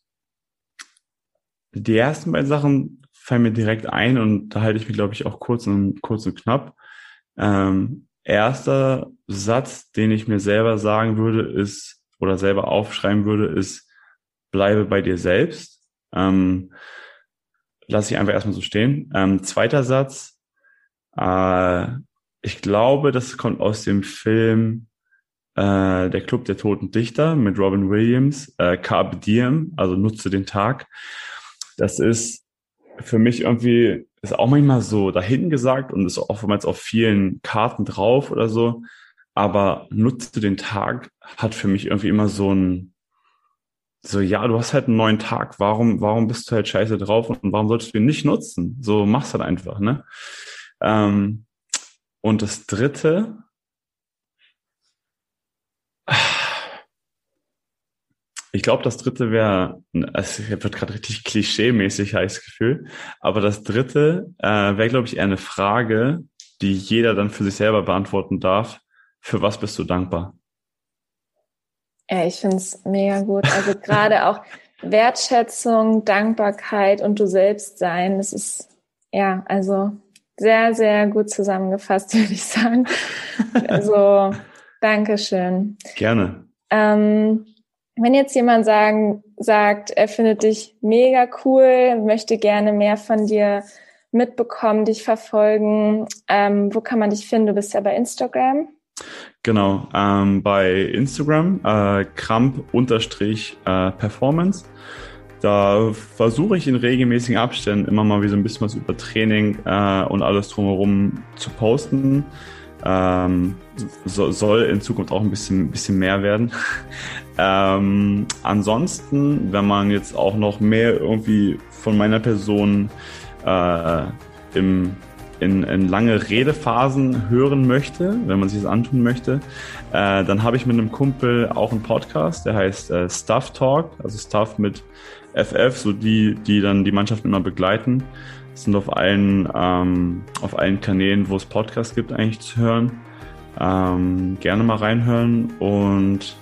die ersten beiden Sachen fallen mir direkt ein und da halte ich mich, glaube ich, auch kurz und kurz und knapp. Ähm, erster Satz, den ich mir selber sagen würde, ist oder selber aufschreiben würde, ist bleibe bei dir selbst. Ähm, lasse ich einfach erstmal so stehen. Ähm, zweiter Satz, äh, ich glaube, das kommt aus dem Film äh, Der Club der Toten Dichter mit Robin Williams, äh, Carpe Diem, also nutze den Tag. Das ist für mich irgendwie ist auch manchmal so dahin gesagt und ist oftmals auf vielen Karten drauf oder so. Aber nutze den Tag hat für mich irgendwie immer so ein, so, ja, du hast halt einen neuen Tag. Warum, warum bist du halt scheiße drauf und warum solltest du ihn nicht nutzen? So, mach's halt einfach, ne? Ähm, und das dritte, Ich glaube, das dritte wäre, es wird gerade richtig klischee-mäßig, habe ich das Gefühl. Aber das dritte äh, wäre, glaube ich, eher eine Frage, die jeder dann für sich selber beantworten darf. Für was bist du dankbar? Ja, ich finde es mega gut. Also gerade auch Wertschätzung, Dankbarkeit und du selbst sein, das ist ja, also sehr, sehr gut zusammengefasst, würde ich sagen. Also, Dankeschön. Gerne. Ähm, wenn jetzt jemand sagen, sagt, er findet dich mega cool, möchte gerne mehr von dir mitbekommen, dich verfolgen, ähm, wo kann man dich finden? Du bist ja bei Instagram. Genau, ähm, bei Instagram äh, Kramp-Performance. Da versuche ich in regelmäßigen Abständen immer mal wieder so ein bisschen was über Training äh, und alles drumherum zu posten. Ähm, so, soll in Zukunft auch ein bisschen, bisschen mehr werden. ähm, ansonsten, wenn man jetzt auch noch mehr irgendwie von meiner Person äh, im, in, in lange Redephasen hören möchte, wenn man sich das antun möchte, äh, dann habe ich mit einem Kumpel auch einen Podcast, der heißt äh, Stuff Talk, also Stuff mit FF, so die, die dann die Mannschaft immer begleiten sind auf allen, ähm, auf allen Kanälen, wo es Podcasts gibt, eigentlich zu hören. Ähm, gerne mal reinhören und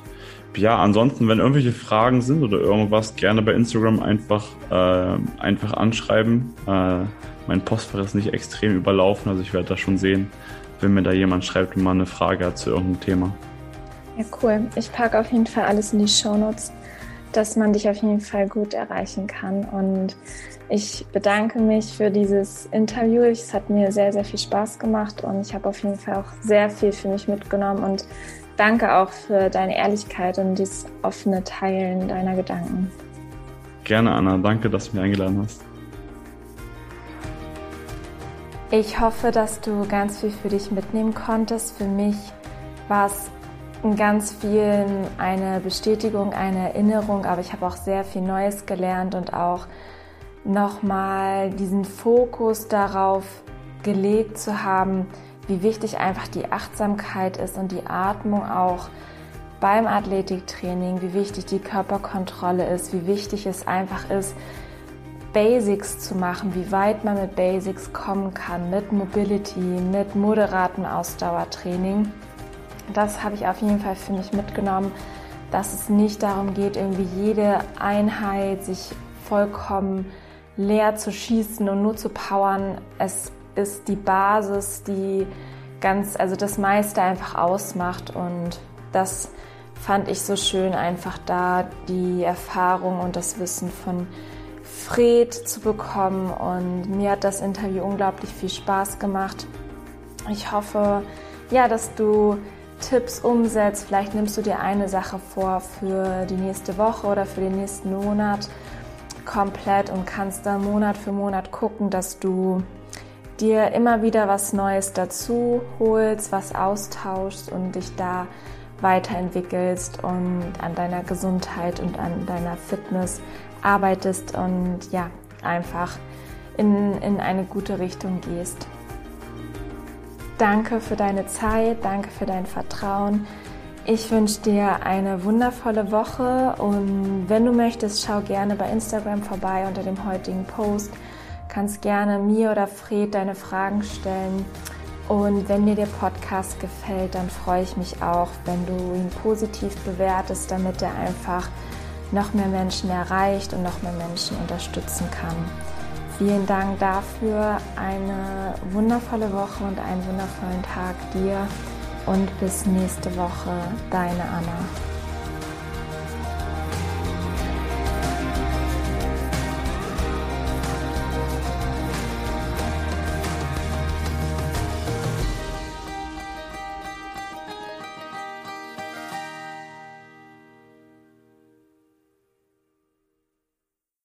ja, ansonsten, wenn irgendwelche Fragen sind oder irgendwas, gerne bei Instagram einfach, äh, einfach anschreiben. Äh, mein Postfach ist nicht extrem überlaufen, also ich werde das schon sehen, wenn mir da jemand schreibt und mal eine Frage hat zu irgendeinem Thema. Ja, cool. Ich packe auf jeden Fall alles in die Show Notes, dass man dich auf jeden Fall gut erreichen kann. Und ich bedanke mich für dieses Interview. Es hat mir sehr, sehr viel Spaß gemacht und ich habe auf jeden Fall auch sehr viel für mich mitgenommen und danke auch für deine Ehrlichkeit und dieses offene Teilen deiner Gedanken. Gerne, Anna. Danke, dass du mich eingeladen hast. Ich hoffe, dass du ganz viel für dich mitnehmen konntest. Für mich war es in ganz vielen eine Bestätigung, eine Erinnerung, aber ich habe auch sehr viel Neues gelernt und auch nochmal diesen Fokus darauf gelegt zu haben, wie wichtig einfach die Achtsamkeit ist und die Atmung auch beim Athletiktraining, wie wichtig die Körperkontrolle ist, wie wichtig es einfach ist, Basics zu machen, wie weit man mit Basics kommen kann, mit Mobility, mit moderatem Ausdauertraining. Das habe ich auf jeden Fall für mich mitgenommen, dass es nicht darum geht, irgendwie jede Einheit sich vollkommen leer zu schießen und nur zu powern. Es ist die Basis, die ganz, also das meiste einfach ausmacht und das fand ich so schön, einfach da die Erfahrung und das Wissen von Fred zu bekommen und mir hat das Interview unglaublich viel Spaß gemacht. Ich hoffe, ja, dass du Tipps umsetzt. Vielleicht nimmst du dir eine Sache vor für die nächste Woche oder für den nächsten Monat komplett und kannst dann Monat für Monat gucken, dass du dir immer wieder was Neues dazu holst, was austauschst und dich da weiterentwickelst und an deiner Gesundheit und an deiner Fitness arbeitest und ja, einfach in, in eine gute Richtung gehst. Danke für deine Zeit, danke für dein Vertrauen. Ich wünsche dir eine wundervolle Woche und wenn du möchtest, schau gerne bei Instagram vorbei unter dem heutigen Post. Kannst gerne mir oder Fred deine Fragen stellen. Und wenn dir der Podcast gefällt, dann freue ich mich auch, wenn du ihn positiv bewertest, damit er einfach noch mehr Menschen erreicht und noch mehr Menschen unterstützen kann. Vielen Dank dafür, eine wundervolle Woche und einen wundervollen Tag dir und bis nächste Woche, deine Anna.